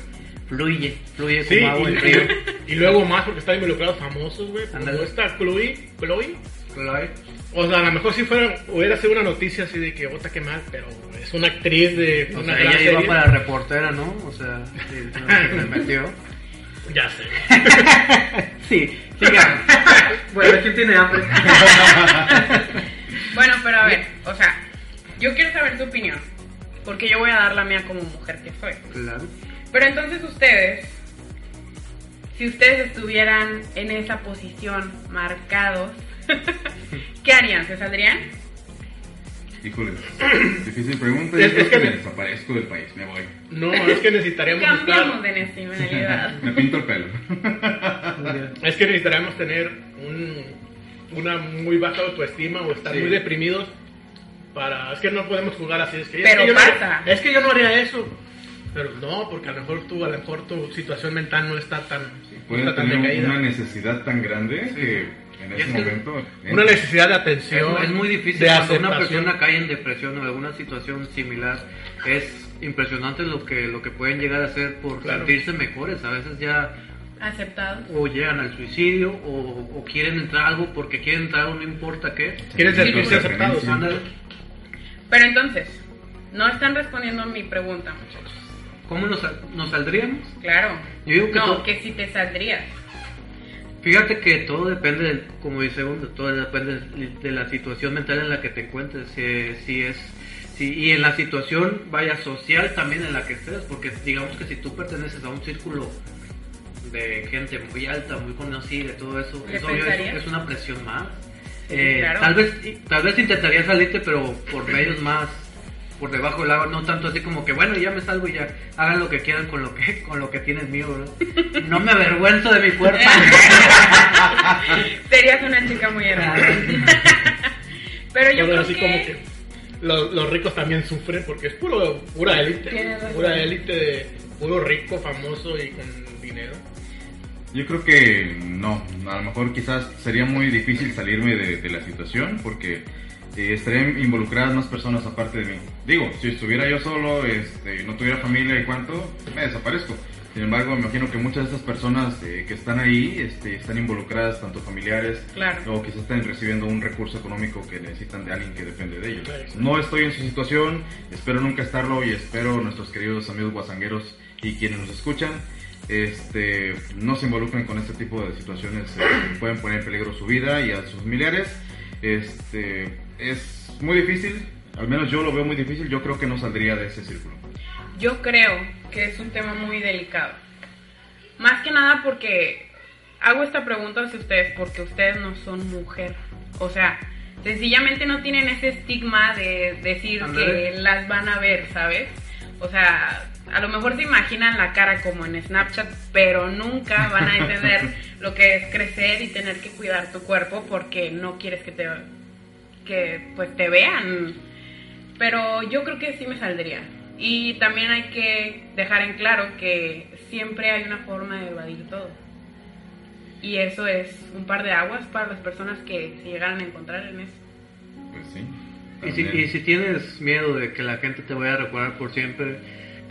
fluye, fluye Sí, como agua y, en río. [laughs] y luego más porque están involucrados famosos, güey. Como esta Chloe, Chloe. Claro. O sea, a lo mejor si fuera, hubiera sido una noticia así de que, bota que mal, pero es una actriz de O una sea, gran ella iba serie. para reportera, ¿no? O sea, sí, se me metió. [laughs] Ya sé. [laughs] Sí, sigamos. [laughs] bueno, ¿quién tiene hambre? Bueno, pero a ver, o sea, yo quiero saber tu opinión. Porque yo voy a dar la mía como mujer que soy. claro. Pero entonces ustedes, si ustedes estuvieran en esa posición marcados, ¿qué harían? ¿Se saldrían? Híjole, difícil pregunta. Es- Yo es creo que que me- desaparezco del país, me voy. No, es que necesitaríamos Cambiamos estar, de nacionalidad. [laughs] Me pinto el pelo. es que necesitaríamos tener un, una muy baja autoestima o estar Sí. muy deprimidos para, es que no podemos jugar así, es que, es Pero que yo no haría- pasa. es que yo no haría eso. Pero no, porque a lo mejor tú, a lo mejor tu situación mental no está tan, no Pueden está tan tener decaída. una necesidad tan grande que en ese es que momento. Una necesidad de atención. Es, es muy difícil de cuando una aceptación. persona cae en depresión o alguna situación similar. Es impresionante lo que lo que pueden llegar a hacer por Claro. sentirse mejores. A veces ya Aceptados. o llegan al suicidio o, o quieren entrar a algo porque quieren entrar no importa qué. Quieren sentirse Sí. aceptados. Pero entonces, no están respondiendo a mi pregunta, muchachos. ¿Cómo nos, nos saldríamos? Claro. Yo digo que no, todo- que si te saldrías. Fíjate que todo depende, como dice uno, todo depende de la situación mental en la que te encuentres. Si, si es, si, y en la situación, vaya, social también en la que estés, porque digamos que si tú perteneces a un círculo de gente muy alta, muy conocida y todo eso, ¿Le es, obvio, es- es una presión más. Sí, Eh, claro. tal, vez, tal vez intentaría salirte, pero por medios más por debajo del agua, no tanto así como que bueno, ya me salgo y ya hagan lo que quieran con lo que [laughs] con lo que tienen mío, ¿verdad? No me avergüenzo de mi cuerpo. [laughs] Serías una chica muy hermosa. [laughs] Pero yo Pero creo así que... como que los, los ricos también sufren porque es puro pura élite. Tienes. Pura élite de puro rico, famoso y con dinero. Yo creo que no, a lo mejor quizás sería muy difícil salirme de, de la situación porque eh, estarían involucradas más personas aparte de mí. Digo, si estuviera yo solo, este, no tuviera familia y cuánto, me desaparezco. Sin embargo, me imagino que muchas de estas personas eh, que están ahí este, están involucradas, tanto familiares, Claro. o quizás estén recibiendo un recurso económico que necesitan de alguien que depende de ellos. Claro. No estoy en su situación, espero nunca estarlo y espero nuestros queridos amigos guasangueros y quienes nos escuchan este, no se involucren con este tipo de situaciones eh, que pueden poner en peligro su vida y a sus familiares. Este, es muy difícil, al menos yo lo veo muy difícil, yo creo que no saldría de ese círculo. Yo creo que es un tema muy delicado. Más que nada porque hago esta pregunta hacia ustedes porque ustedes no son mujer. O sea, sencillamente no tienen ese estigma de decir que las van a ver, ¿sabes? O sea, a lo mejor se imaginan la cara como en Snapchat, pero nunca van a entender [laughs] lo que es crecer y tener que cuidar tu cuerpo porque no quieres que te que pues te vean. Pero yo creo que sí me saldría. Y también hay que dejar en claro que siempre hay una forma de evadir todo. Y eso es un par de aguas para las personas que se llegaran a encontrar en eso. Pues sí. Y si, y si tienes miedo de que la gente te vaya a recordar por siempre,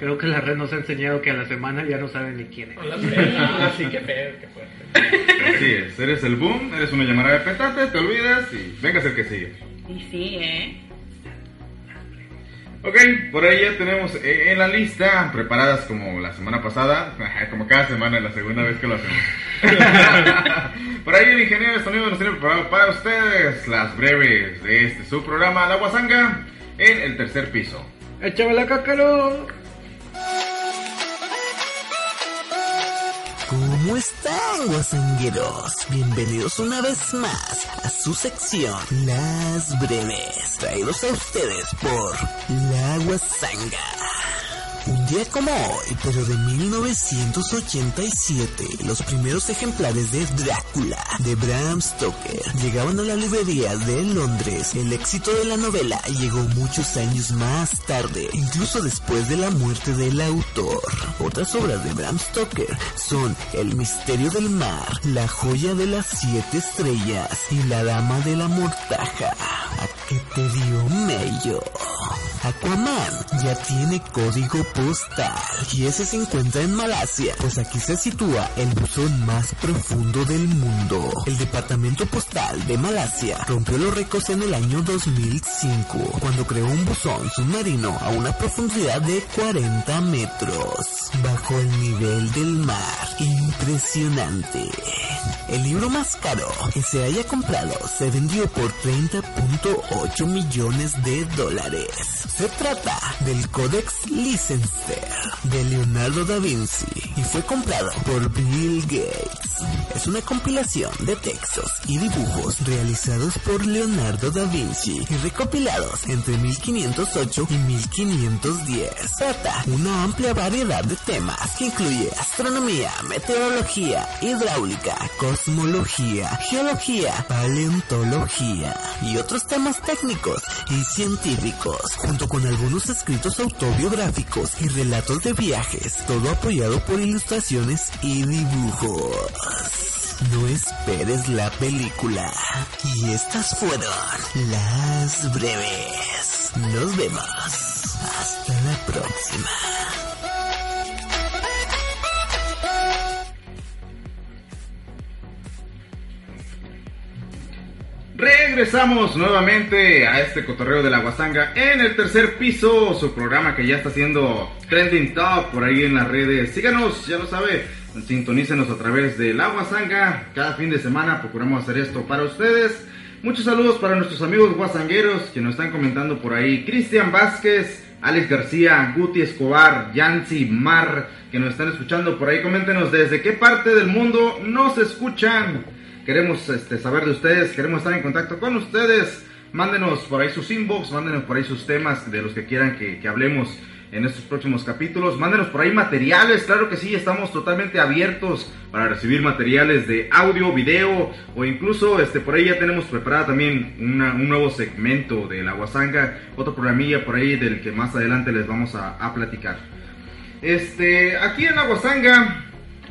creo que la red nos ha enseñado que a la semana ya no saben ni quién es. Así que feo, qué fuerte. Así es, eres el boom, eres una llamada de petate, te olvidas y vengas el que sigue. Y sí, ¿eh? Ok, por ahí ya tenemos eh, en la lista, preparadas como la semana pasada, [laughs] como cada semana, es la segunda vez que lo hacemos. [laughs] por ahí el ingeniero de sonido nos tiene preparado para ustedes las breves de este su programa La Guasanga en el tercer piso. ¡Échame la cácaro! ¿Cómo están, guasangueros? Bienvenidos una vez más a su sección Las Breves, traídos a ustedes por La Guasanga. Un día como hoy, pero de 1987, los primeros ejemplares de Drácula de Bram Stoker llegaban a la librería de Londres. El éxito de la novela llegó muchos años más tarde, incluso después de la muerte del autor. Otras obras de Bram Stoker son El misterio del mar, La joya de las siete estrellas y La dama de la mortaja. ¿A qué te dio mello? Aquaman ya tiene código postal y ese se encuentra en Malasia, pues aquí se sitúa el buzón más profundo del mundo. El departamento postal de Malasia rompió los récords en el año 2005 cuando creó un buzón submarino a una profundidad de 40 metros bajo el nivel del mar. Impresionante. El libro más caro que se haya comprado se vendió por 30.8 millones de dólares. Se trata del Codex Licenster de Leonardo da Vinci y fue comprado por Bill Gates. Es una compilación de textos y dibujos realizados por Leonardo da Vinci y recopilados entre 1508 y 1510. Trata una amplia variedad de temas que incluye astronomía, meteorología, hidráulica, cosmología, geología, paleontología y otros temas técnicos y científicos, con algunos escritos autobiográficos y relatos de viajes, todo apoyado por ilustraciones y dibujos. No esperes la película. Y estas fueron las breves. Nos vemos. Hasta la próxima. Regresamos nuevamente a este cotorreo de la guasanga en el tercer piso, su programa que ya está haciendo trending top por ahí en las redes. Síganos, ya lo sabe, sintonícenos a través de la guasanga. Cada fin de semana procuramos hacer esto para ustedes. Muchos saludos para nuestros amigos guasangueros que nos están comentando por ahí. Cristian Vázquez, Alex García, Guti Escobar, Yancy Mar, que nos están escuchando por ahí. Coméntenos desde qué parte del mundo nos escuchan. Queremos este, saber de ustedes, queremos estar en contacto con ustedes. Mándenos por ahí sus inbox, mándenos por ahí sus temas de los que quieran que, hablemos en estos próximos capítulos. Mándenos por ahí materiales, claro que sí, estamos totalmente abiertos para recibir materiales de audio, video o incluso este por ahí ya tenemos preparada también un nuevo segmento de la otro programilla por ahí del que más adelante les vamos a, platicar. Este, aquí en la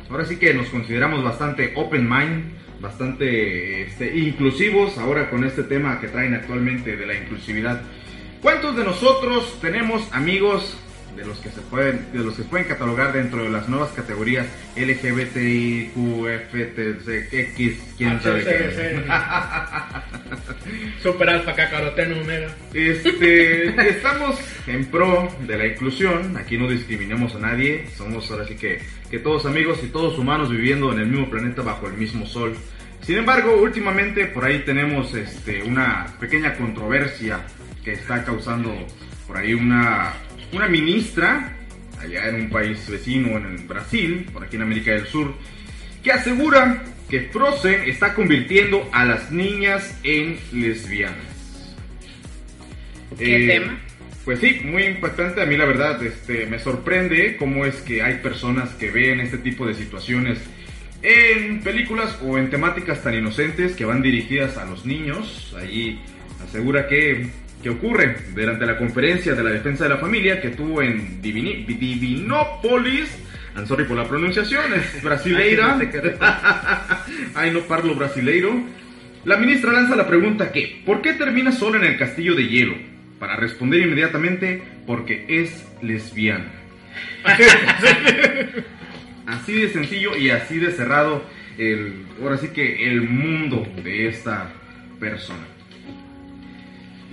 ahora sí que nos consideramos bastante open mind, bastante este, inclusivos ahora con este tema que traen actualmente de la inclusividad. ¿Cuántos de nosotros tenemos amigos de los que se pueden de los que se pueden catalogar dentro de las nuevas categorías LGBTIQ, X, quién sabe qué? [laughs] Super alfa, cacaroteno, omega. Este, estamos en pro de la inclusión, aquí no discriminamos a nadie, somos ahora sí que, que todos amigos y todos humanos viviendo en el mismo planeta bajo el mismo sol. Sin embargo, últimamente por ahí tenemos este, una pequeña controversia que está causando por ahí una, una ministra allá en un país vecino, en el Brasil, por aquí en América del Sur, que asegura que Frozen está convirtiendo a las niñas en lesbianas. ¿Qué Eh, tema? Pues sí, muy impactante. A mí la verdad este, me sorprende cómo es que hay personas que ven este tipo de situaciones en películas o en temáticas tan inocentes que van dirigidas a los niños. Allí asegura que, que ocurre durante la conferencia de la defensa de la familia que tuvo en Divini- Divinópolis. I'm sorry por la pronunciación, es [laughs] brasileira. [laughs] Ay, no parlo brasileiro. La ministra lanza la pregunta que, ¿por qué termina sola en el castillo de hielo? Para responder inmediatamente, porque es lesbiana. [laughs] Así de sencillo y así de cerrado el, ahora sí que el mundo de esta persona.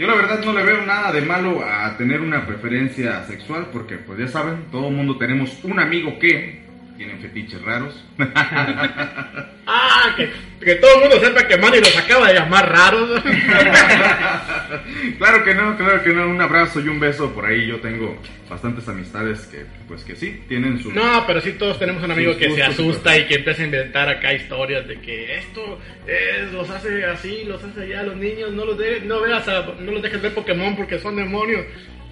Yo la verdad no le veo nada de malo a tener una preferencia sexual porque pues ya saben, todo mundo tenemos un amigo que tiene fetiches raros. [laughs] Ah, que, que todo el mundo sepa que Manny los acaba de llamar raros. [laughs] claro que no, claro que no, un abrazo y un beso por ahí. Yo tengo bastantes amistades que pues que sí tienen su No, pero sí todos tenemos un amigo que se asusta y que empieza a inventar acá historias de que esto es, los hace así, los hace allá, los niños no los de, no veas a- no los dejes ver Pokémon porque son demonios.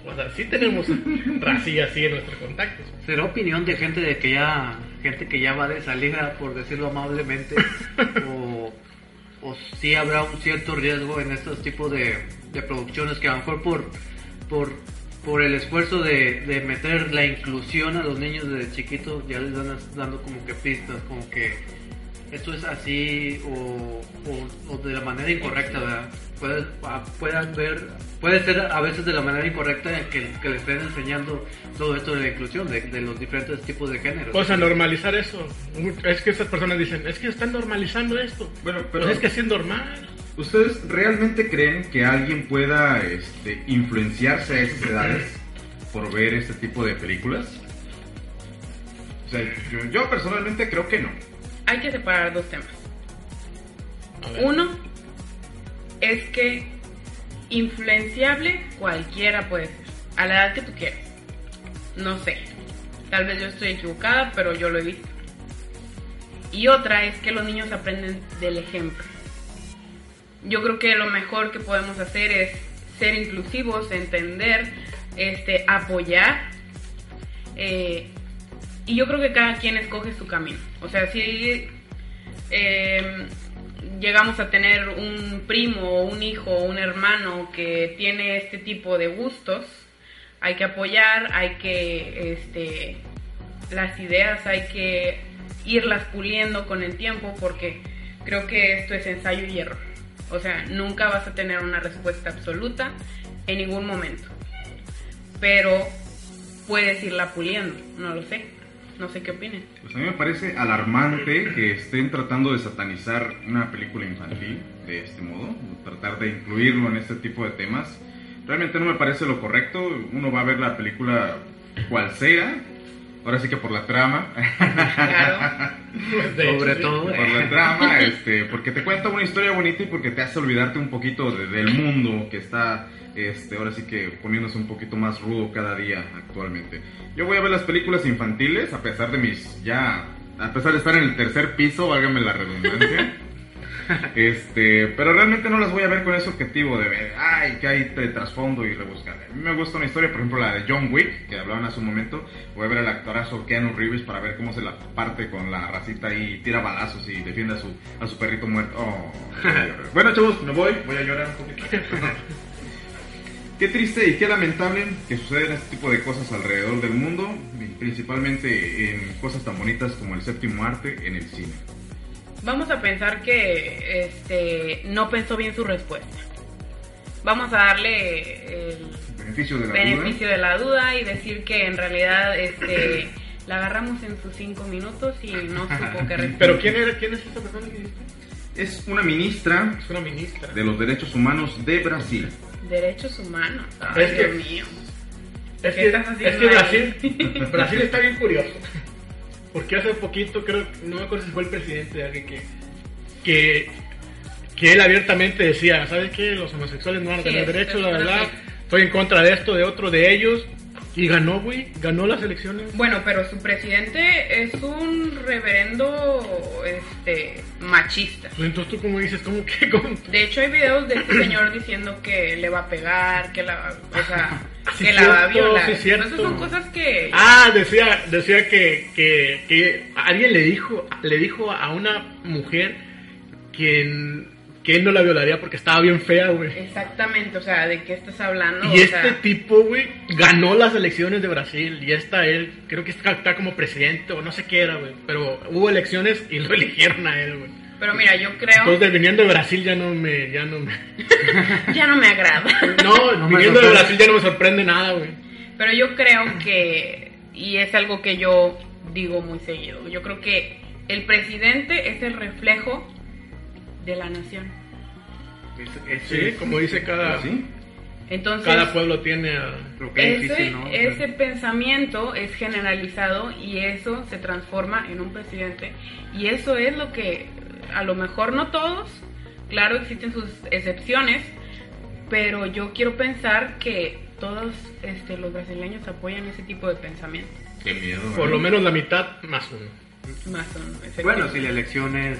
O sea, sí tenemos [laughs] racía así en nuestros contactos. ¿Será opinión de gente de que ya gente que ya va de salida, por decirlo amablemente? [laughs] o, o sí habrá un cierto riesgo en estos tipos de, de producciones que a lo mejor por, por, por el esfuerzo de, de meter la inclusión a los niños desde chiquitos ya les van dando como que pistas, como que esto es así o, o, o de la manera incorrecta, ¿verdad? Puede, a- puedan ver, puede ser a veces de la manera incorrecta que, que le estén enseñando todo esto de la inclusión, de, de los diferentes tipos de géneros. O sea, normalizar eso. Es que estas personas dicen, es que están normalizando esto. Bueno, pero- Pues es que así es normal. ¿Ustedes realmente creen que alguien pueda este, influenciarse a esas edades por ver este tipo de películas? O sea, yo, yo personalmente creo que no. Hay que separar dos temas. Uno es que influenciable cualquiera puede ser, a la edad que tú quieras. No sé, tal vez yo estoy equivocada, pero yo lo he visto. Y otra es que los niños aprenden del ejemplo. Yo creo que lo mejor que podemos hacer es ser inclusivos, entender, este, apoyar. eh, y yo creo que cada quien escoge su camino. O sea, si eh, llegamos a tener un primo un hijo un hermano que tiene este tipo de gustos, hay que apoyar, hay que, este, las ideas hay que irlas puliendo con el tiempo porque creo que esto es ensayo y error. O sea, nunca vas a tener una respuesta absoluta en ningún momento. Pero puedes irla puliendo, no lo sé. No sé qué opinen. Pues a mí me parece alarmante que estén tratando de satanizar una película infantil de este modo, tratar de incluirlo en este tipo de temas. Realmente no me parece lo correcto. Uno va a ver la película cual sea, ahora sí que por la trama. Claro. [laughs] Sobre sí. todo. por la trama, [laughs] este, porque te cuenta una historia bonita y porque te hace olvidarte un poquito de- del mundo que está, este, ahora sí que poniéndose un poquito más rudo cada día actualmente. Yo voy a ver las películas infantiles a pesar de mis ya, a pesar de estar en el tercer piso, válgame la redundancia. [laughs] Este, pero realmente no las voy a ver con ese objetivo de ver, ay, que hay de trasfondo y rebuscar. A mí me gusta una historia, por ejemplo, la de John Wick, que hablaban hace un momento. Voy a ver al actorazo Keanu Reeves para ver cómo se la parte con la racita y tira balazos y defiende a su, a su perrito muerto. Oh, bueno, chavos, me voy, voy a llorar un poquito. [laughs] Qué triste y qué lamentable que suceden este tipo de cosas alrededor del mundo, principalmente en cosas tan bonitas como el séptimo arte en el cine. Vamos a pensar que este no pensó bien su respuesta. Vamos a darle el Beneficio de la beneficio duda. de la duda y decir que en realidad este [coughs] la agarramos en sus cinco minutos y no supo qué [laughs] responder. Pero ¿quién, era, ¿quién es esta persona que dijiste? Es una ministra Es una ministra. de los derechos humanos de Brasil. Derechos humanos. Ay, Es que- Dios mío. Es ¿Qué que, estás haciendo es que? Brasil, Brasil está bien curioso. [laughs] Porque hace poquito, creo, no me acuerdo si fue el presidente de alguien que, que, que él abiertamente decía, ¿sabes qué? Los homosexuales no van a Sí, tener es- derechos, la verdad. Estoy en contra de esto, de otro, de ellos. Y ganó, güey. Ganó las elecciones. Bueno, pero su presidente es un reverendo este machista. Pues entonces tú como dices, ¿cómo que? ¿Cómo? De hecho, hay videos de este señor diciendo que le va a pegar, que la, o sea, [laughs] Sí, que la va a cierto, violar. sí, cierto. Son cosas que Ah, decía, decía que, que, que alguien le dijo, le dijo a una mujer que, que él no la violaría porque estaba bien fea, güey. exactamente, o sea, ¿de qué estás hablando? Y O este sea, tipo, güey, ganó las elecciones de Brasil y está él, creo que está como presidente o no sé qué era, güey. Pero hubo elecciones y lo [laughs] eligieron a él, güey. Pero mira, yo creo Entonces, viniendo de Brasil ya no me, ya no me... [laughs] ya no me agrada. No, viniendo de. Brasil ya no me sorprende nada, güey. Pero yo creo que, y es algo que yo digo muy seguido, yo creo que el presidente es el reflejo de la nación. Sí, como dice cada, ¿Sí? Entonces, cada pueblo tiene a... Creo que es ese, difícil, ¿no? ese pensamiento es generalizado y eso se transforma en un presidente. Y eso es lo que, a lo mejor no todos, claro, existen sus excepciones, pero yo quiero pensar que todos este, los brasileños apoyan ese tipo de pensamiento. Qué miedo. Por lo menos la mitad más uno. Más o menos. Bueno, si la elección es...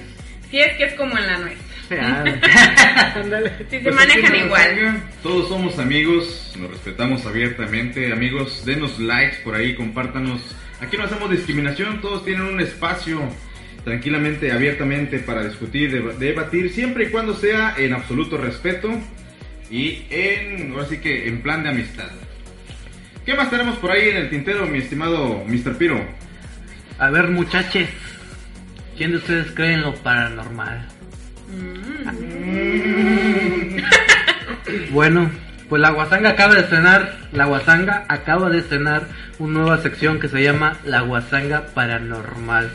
Si es que es como en la nuestra. Ah. [laughs] Si se Pues manejan igual. Guadalajara, Todos somos amigos, nos respetamos abiertamente. Amigos, denos likes por ahí, compártanos. Aquí no hacemos discriminación, todos tienen un espacio tranquilamente, abiertamente para discutir, deba- debatir, siempre y cuando sea en absoluto respeto y en, ahora sí que en plan de amistad. ¿Qué más tenemos por ahí en el tintero, mi estimado Mr. Piro? A ver, muchachos, ¿quién de ustedes cree en lo paranormal? Bueno, pues la Guasanga acaba de estrenar, la Guasanga acaba de estrenar una nueva sección que se llama La Guasanga Paranormal.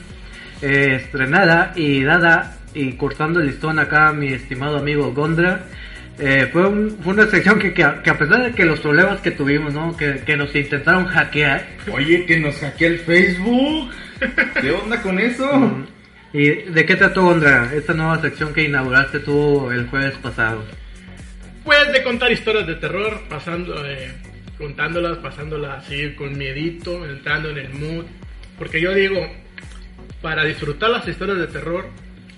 Eh, estrenada y dada y cortando el listón acá mi estimado amigo Gondra. eh, fue, un- fue una sección que, que a, que a pesar de que los problemas que tuvimos, ¿no? que, que nos intentaron hackear, Oye, que nos hackea el Facebook. ¿Qué onda con eso? ¿Y de qué trató, Gondra, esta nueva sección que inauguraste tú el jueves pasado? Pues de contar historias de terror, pasando, eh, contándolas, pasándolas así con miedito, entrando en el mood. Porque yo digo, para disfrutar las historias de terror,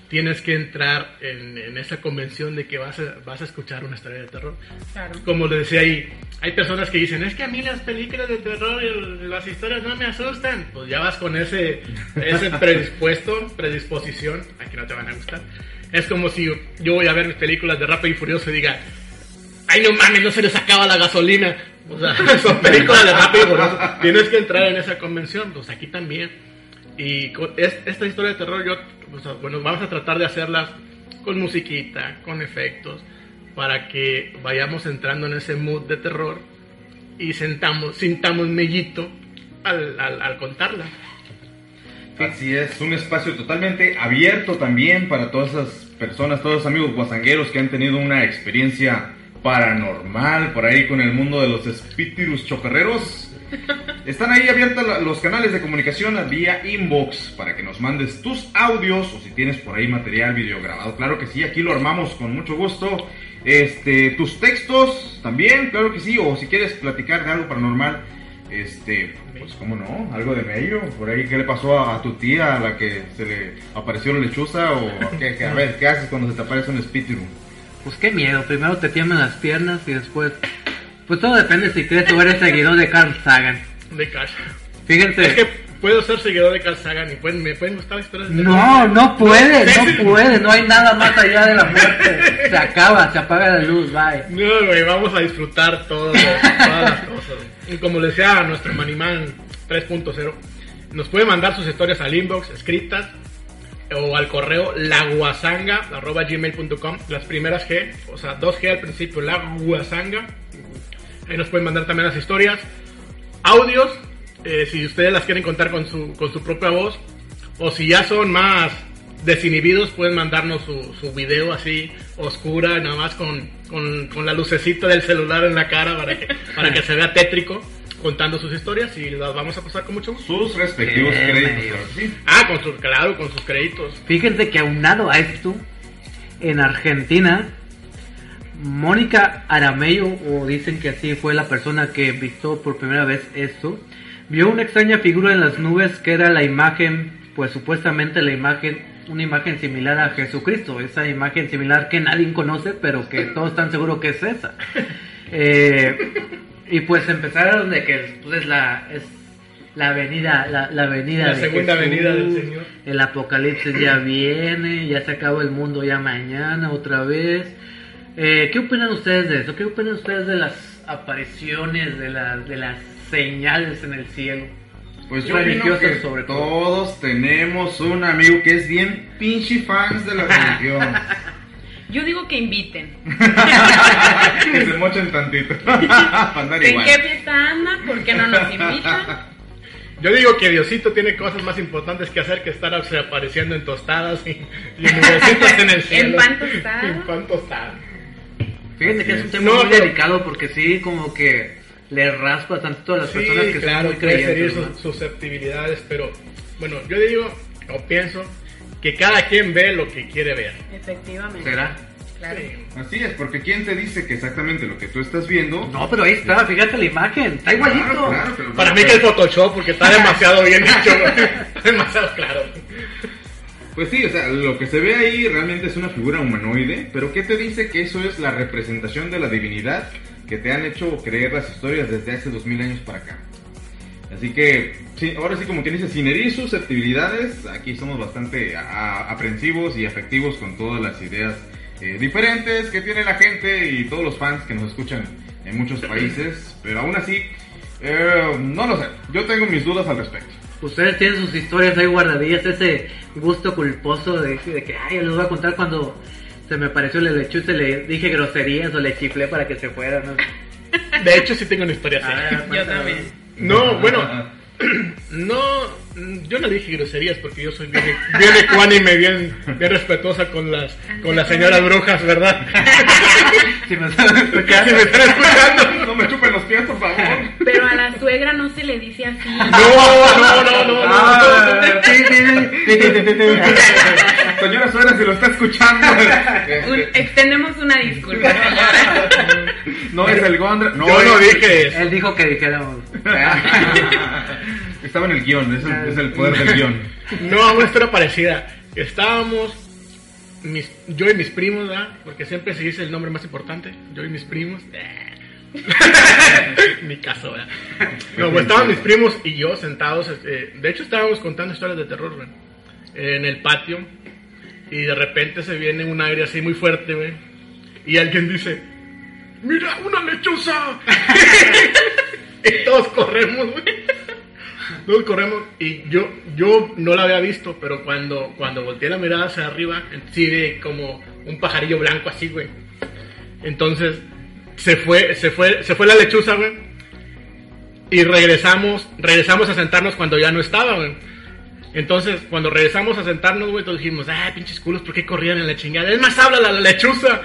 tienes que entrar en, en esa convención de que vas a, vas a escuchar una historia de terror. Claro. Como le decía ahí, hay personas que dicen, es que a mí las películas de terror y las historias no me asustan. Pues ya vas con ese, ese [laughs] predispuesto, predisposición, a que no te van a gustar. Es como si yo voy a ver mis películas de Rápido y Furioso y diga, ay no mames, no se les acaba la gasolina. O sea, [laughs] son películas de Rápido y Furioso. Tienes que entrar en esa convención, pues aquí también. Y con es- esta historia de terror, yo, o sea, bueno, vamos a tratar de hacerlas con musiquita, con efectos, para que vayamos entrando en ese mood de terror y sentamos, sintamos mellito al, al, al contarla. Así es, un espacio totalmente abierto también para todas esas personas, todos los amigos guasangueros que han tenido una experiencia paranormal por ahí con el mundo de los espíritus chocarreros. Están ahí abiertos los canales de comunicación vía inbox para que nos mandes tus audios o si tienes por ahí material videograbado. Claro que sí, aquí lo armamos con mucho gusto. Este, tus textos también, claro que sí, o si quieres platicar de algo paranormal, este, pues cómo no, algo de medio, por ahí qué le pasó a, a tu tía a la que se le apareció la lechuza o qué, qué- a ver, ¿qué haces cuando se te aparece un espíritu? Pues qué miedo, primero te tiemblan las piernas y después... Pues todo depende si crees tú eres seguidor de Carl Sagan. De casa. Fíjense... Es que puedo ser seguidor de Carl Sagan y pueden, me pueden gustar historias de No, no puede, no [laughs] puede, no hay nada más allá de la muerte. Se acaba, se apaga la luz, bye. No, güey, vamos a disfrutar todo, todas las cosas. Y como le decía a nuestro Maniman 3.0, nos puede mandar sus historias al inbox escritas o al correo laguasanga.gmail.com las primeras G, o sea, dos G al principio, laguasanga. Ahí nos pueden mandar también las historias, audios, eh, si ustedes las quieren contar con su, con su propia voz, o si ya son más desinhibidos, pueden mandarnos su, su video así, oscura, nada más con, con, con la lucecita del celular en la cara para que, para que se vea tétrico, contando sus historias y las vamos a pasar con mucho gusto. Sus respectivos Qué créditos, claro que sí. Ah, con sus, claro, con sus créditos. Fíjense que aunado a esto, en Argentina, Mónica Aramello, o dicen que así fue la persona que visto por primera vez esto, vio una extraña figura en las nubes que era la imagen, pues supuestamente la imagen, una imagen similar a Jesucristo, esa imagen similar que nadie conoce, pero que [laughs] todos están seguros que es esa. Eh, y pues empezaron de que pues, es la es la venida la, la venida La de segunda Jesús, venida del Señor. el apocalipsis ya viene ya se acaba el mundo ya mañana otra vez Eh, qué opinan ustedes de eso qué opinan ustedes de las apariciones de las de las señales en el cielo Pues yo Religiosas que sobre todo. todos tenemos un amigo que es bien pinche fans de la [laughs] religión. Yo digo que inviten. [laughs] que se mochen tantito. [laughs] Andar ¿En igual. qué fiesta anda? ¿Por qué no nos invitan? Yo digo que Diosito tiene cosas más importantes que hacer que estar o sea, apareciendo en tostadas y, y en en el cielo. pan tostado. En pan tostado. Fíjense que es un tema No, muy pero- delicado porque sí como que le raspa tanto a las Sí, personas que claro, son muy creyentes sus ¿no? susceptibilidades, pero bueno, yo digo o pienso que cada quien ve lo que quiere ver. Efectivamente. será Claro. Así es, porque ¿quién te dice que exactamente lo que tú estás viendo? no pero ahí está fíjate la imagen está igualito Claro, claro, pero- Para mí que es Photoshop porque está demasiado bien [laughs] hecho, demasiado claro. Pues sí, o sea, lo que se ve ahí realmente es una figura humanoide, pero ¿qué te dice que eso es la representación de la divinidad que te han hecho creer las historias desde hace dos mil años para acá? Así que, sí, ahora sí como quien dice, sin herir susceptibilidades, aquí somos bastante aprensivos y afectivos con todas las ideas eh, diferentes que tiene la gente y todos los fans que nos escuchan en muchos países, pero aún así, eh, no lo sé, yo tengo mis dudas al respecto. Ustedes tienen sus historias ahí guardadillas, ese gusto culposo de, de que, ay, yo les voy a contar cuando se me apareció el lechuza y le dije groserías o le chiflé para que se fuera, ¿no? De hecho, sí tengo una historia así. Ah, Yo también. No, bueno, [clears throat] no, yo no dije groserías porque yo soy bien, bien ecuánime, bien, bien respetuosa con las, con las señoras brujas, ¿verdad? Si me están Si escuchando. me están escuchando. No me chupen los pies, por favor. Pero a la suegra no se le dice así. No, no, no, no, no. Ah. Señora suegra, si lo está escuchando. Un- extendemos una disculpa, no es el Gondra. No, Yo no dije eso. Él dijo que dijéramos. [laughs] Estaba en el guion, es el, es el poder del guion. [laughs] No, una historia parecida. Estábamos, yo y mis primos, ¿verdad? Porque siempre se dice el nombre más importante. Yo y mis primos. [laughs] Mi caso, ¿verdad? No, pues estaban mis primos y yo sentados. este, de hecho, estábamos contando historias de terror, güey, En el patio. Y de repente se viene un aire así muy fuerte, güey. Y alguien dice: ¡Mira, una lechuza! [laughs] y todos corremos, güey. Todos corremos y yo yo no la había visto, pero cuando cuando volteé la mirada hacia arriba, sí ve como un pajarillo blanco así, güey. Entonces se fue se fue se fue la lechuza, güey. Y regresamos regresamos a sentarnos cuando ya no estaba, güey. Entonces, cuando regresamos a sentarnos, güey, todos dijimos, ah, pinches culos, ¿por qué corrían en la chingada? Es más, habla la, la lechuza.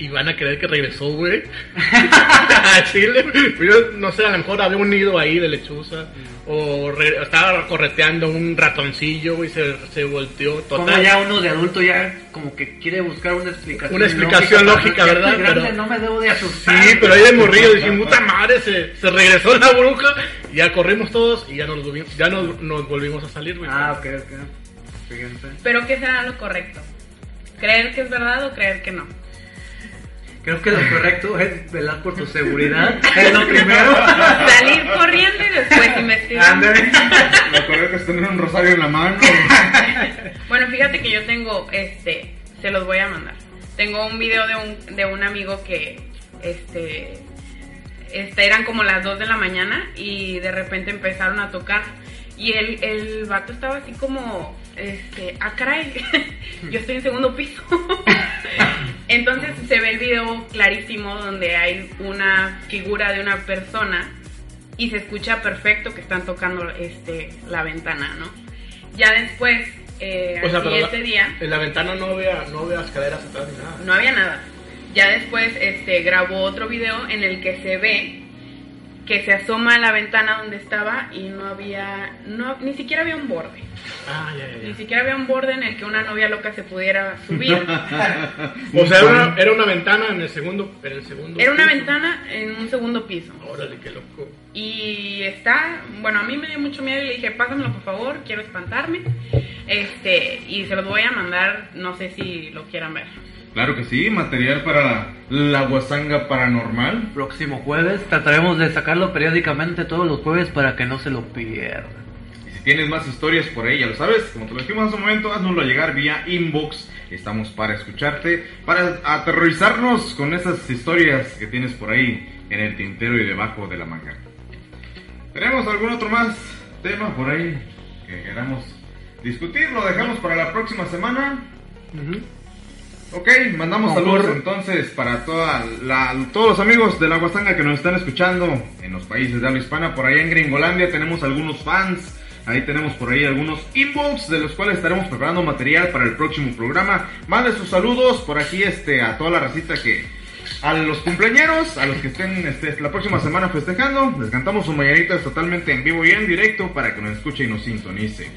Y van a creer que regresó, güey. [laughs] a Chile. Yo no sé, a lo mejor había un nido ahí de lechuza. O re- estaba correteando un ratoncillo, güey, se, se volteó Como total. ya uno de adulto ya como que quiere buscar una explicación. Una explicación lógica, ¿verdad? grande, Pero- no me debo de asustar. Sí, pero ahí de morrillo dijimos, [laughs] puta madre, se, se regresó la bruja. Y ya corrimos todos y ya nos volvimos, ya nos, nos volvimos a salir, güey. Ah, ok, ok. Fíjense. Pero ¿qué será lo correcto? ¿Creer que es verdad o creer que no? Creo que lo correcto es velar por tu seguridad. Es lo primero. Salir corriendo y después investigar. Ándale. Lo correcto es tener un rosario en la mano. Bueno, fíjate que yo tengo, este, se los voy a mandar. Tengo un video de un, de un amigo que, este, este, eran como las 2 de la mañana y de repente empezaron a tocar. Y el, el vato estaba así como, este, ah, caray, [laughs] yo estoy en segundo piso. [laughs] Entonces se ve el video clarísimo donde hay una figura de una persona y se escucha perfecto que están tocando este, la ventana, ¿no? Ya después, eh, O sea, al pero siguiente la- día, en la ventana no vea, no vea escaleras atrás ni nada. no había nada. Ya después este, grabó otro video en el que se ve que se asoma a la ventana donde estaba y no había, no, ni siquiera había un borde. Ah, ya, ya, Ni siquiera había un borde en el que una novia loca se pudiera subir. [laughs] [laughs] O sea, era una, era una ventana en el segundo, en el segundo. Era una ventana en un segundo piso. Órale, qué loco. Y está, bueno, a mí me dio mucho miedo y le dije, pásamelo por favor, quiero espantarme. Este, y se los voy a mandar, no sé si lo quieran ver. Claro que sí, material para la guasanga paranormal. Próximo jueves trataremos de sacarlo periódicamente todos los jueves para que no se lo pierdan. Y si tienes más historias por ahí, ya lo sabes, como te lo dijimos hace un momento, haznoslo llegar vía inbox. Estamos para escucharte, para aterrorizarnos con esas historias que tienes por ahí en el tintero y debajo de la manga. ¿Tenemos algún otro más tema por ahí que queramos discutir? Lo dejamos para la próxima semana. Ok, mandamos saludos entonces para toda la- todos los amigos de la Guasanga que nos están escuchando en los países de habla hispana. Por allá en Gringolandia tenemos algunos fans. Ahí tenemos por ahí algunos inbox de los cuales estaremos preparando material para el próximo programa. Manden sus saludos por aquí este a toda la racita que a los cumpleañeros, a los que estén este, la próxima semana festejando, les cantamos sus mañanitas totalmente en vivo y en directo para que nos escuche y nos sintonice.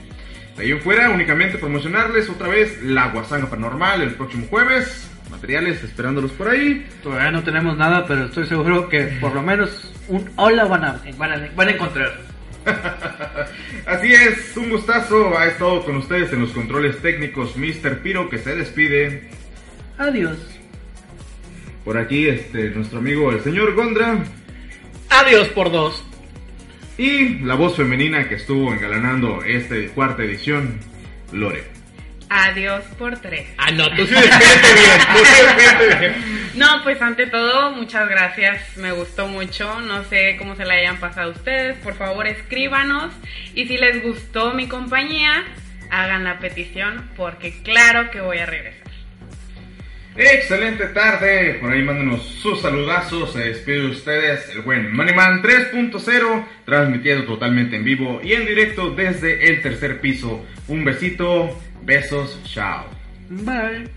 De ahí en fuera, únicamente promocionarles otra vez la Guasanga Paranormal el próximo jueves. Materiales esperándolos por ahí. Todavía no tenemos nada, pero estoy seguro que por lo menos un hola van a, van a, van a encontrar. [laughs] Así es, un gustazo. Ha estado con ustedes en los controles técnicos Mr. Piro que se despide. Adiós. Por aquí este nuestro amigo el señor Gondra Adiós por dos. Y la voz femenina que estuvo engalanando esta cuarta edición, Lore. Adiós por tres. Ah, no, tú [laughs] sí despídete bien. Tú sí despídete bien. No, pues ante todo, muchas gracias. Me gustó mucho. No sé cómo se la hayan pasado a ustedes. Por favor, escríbanos. Y si les gustó mi compañía, hagan la petición porque claro que voy a regresar. Excelente tarde, por ahí mándenos sus saludazos, se despide de ustedes el buen Moneyman 3.0, transmitiendo totalmente en vivo y en directo desde el tercer piso. Un besito, besos, chao. Bye.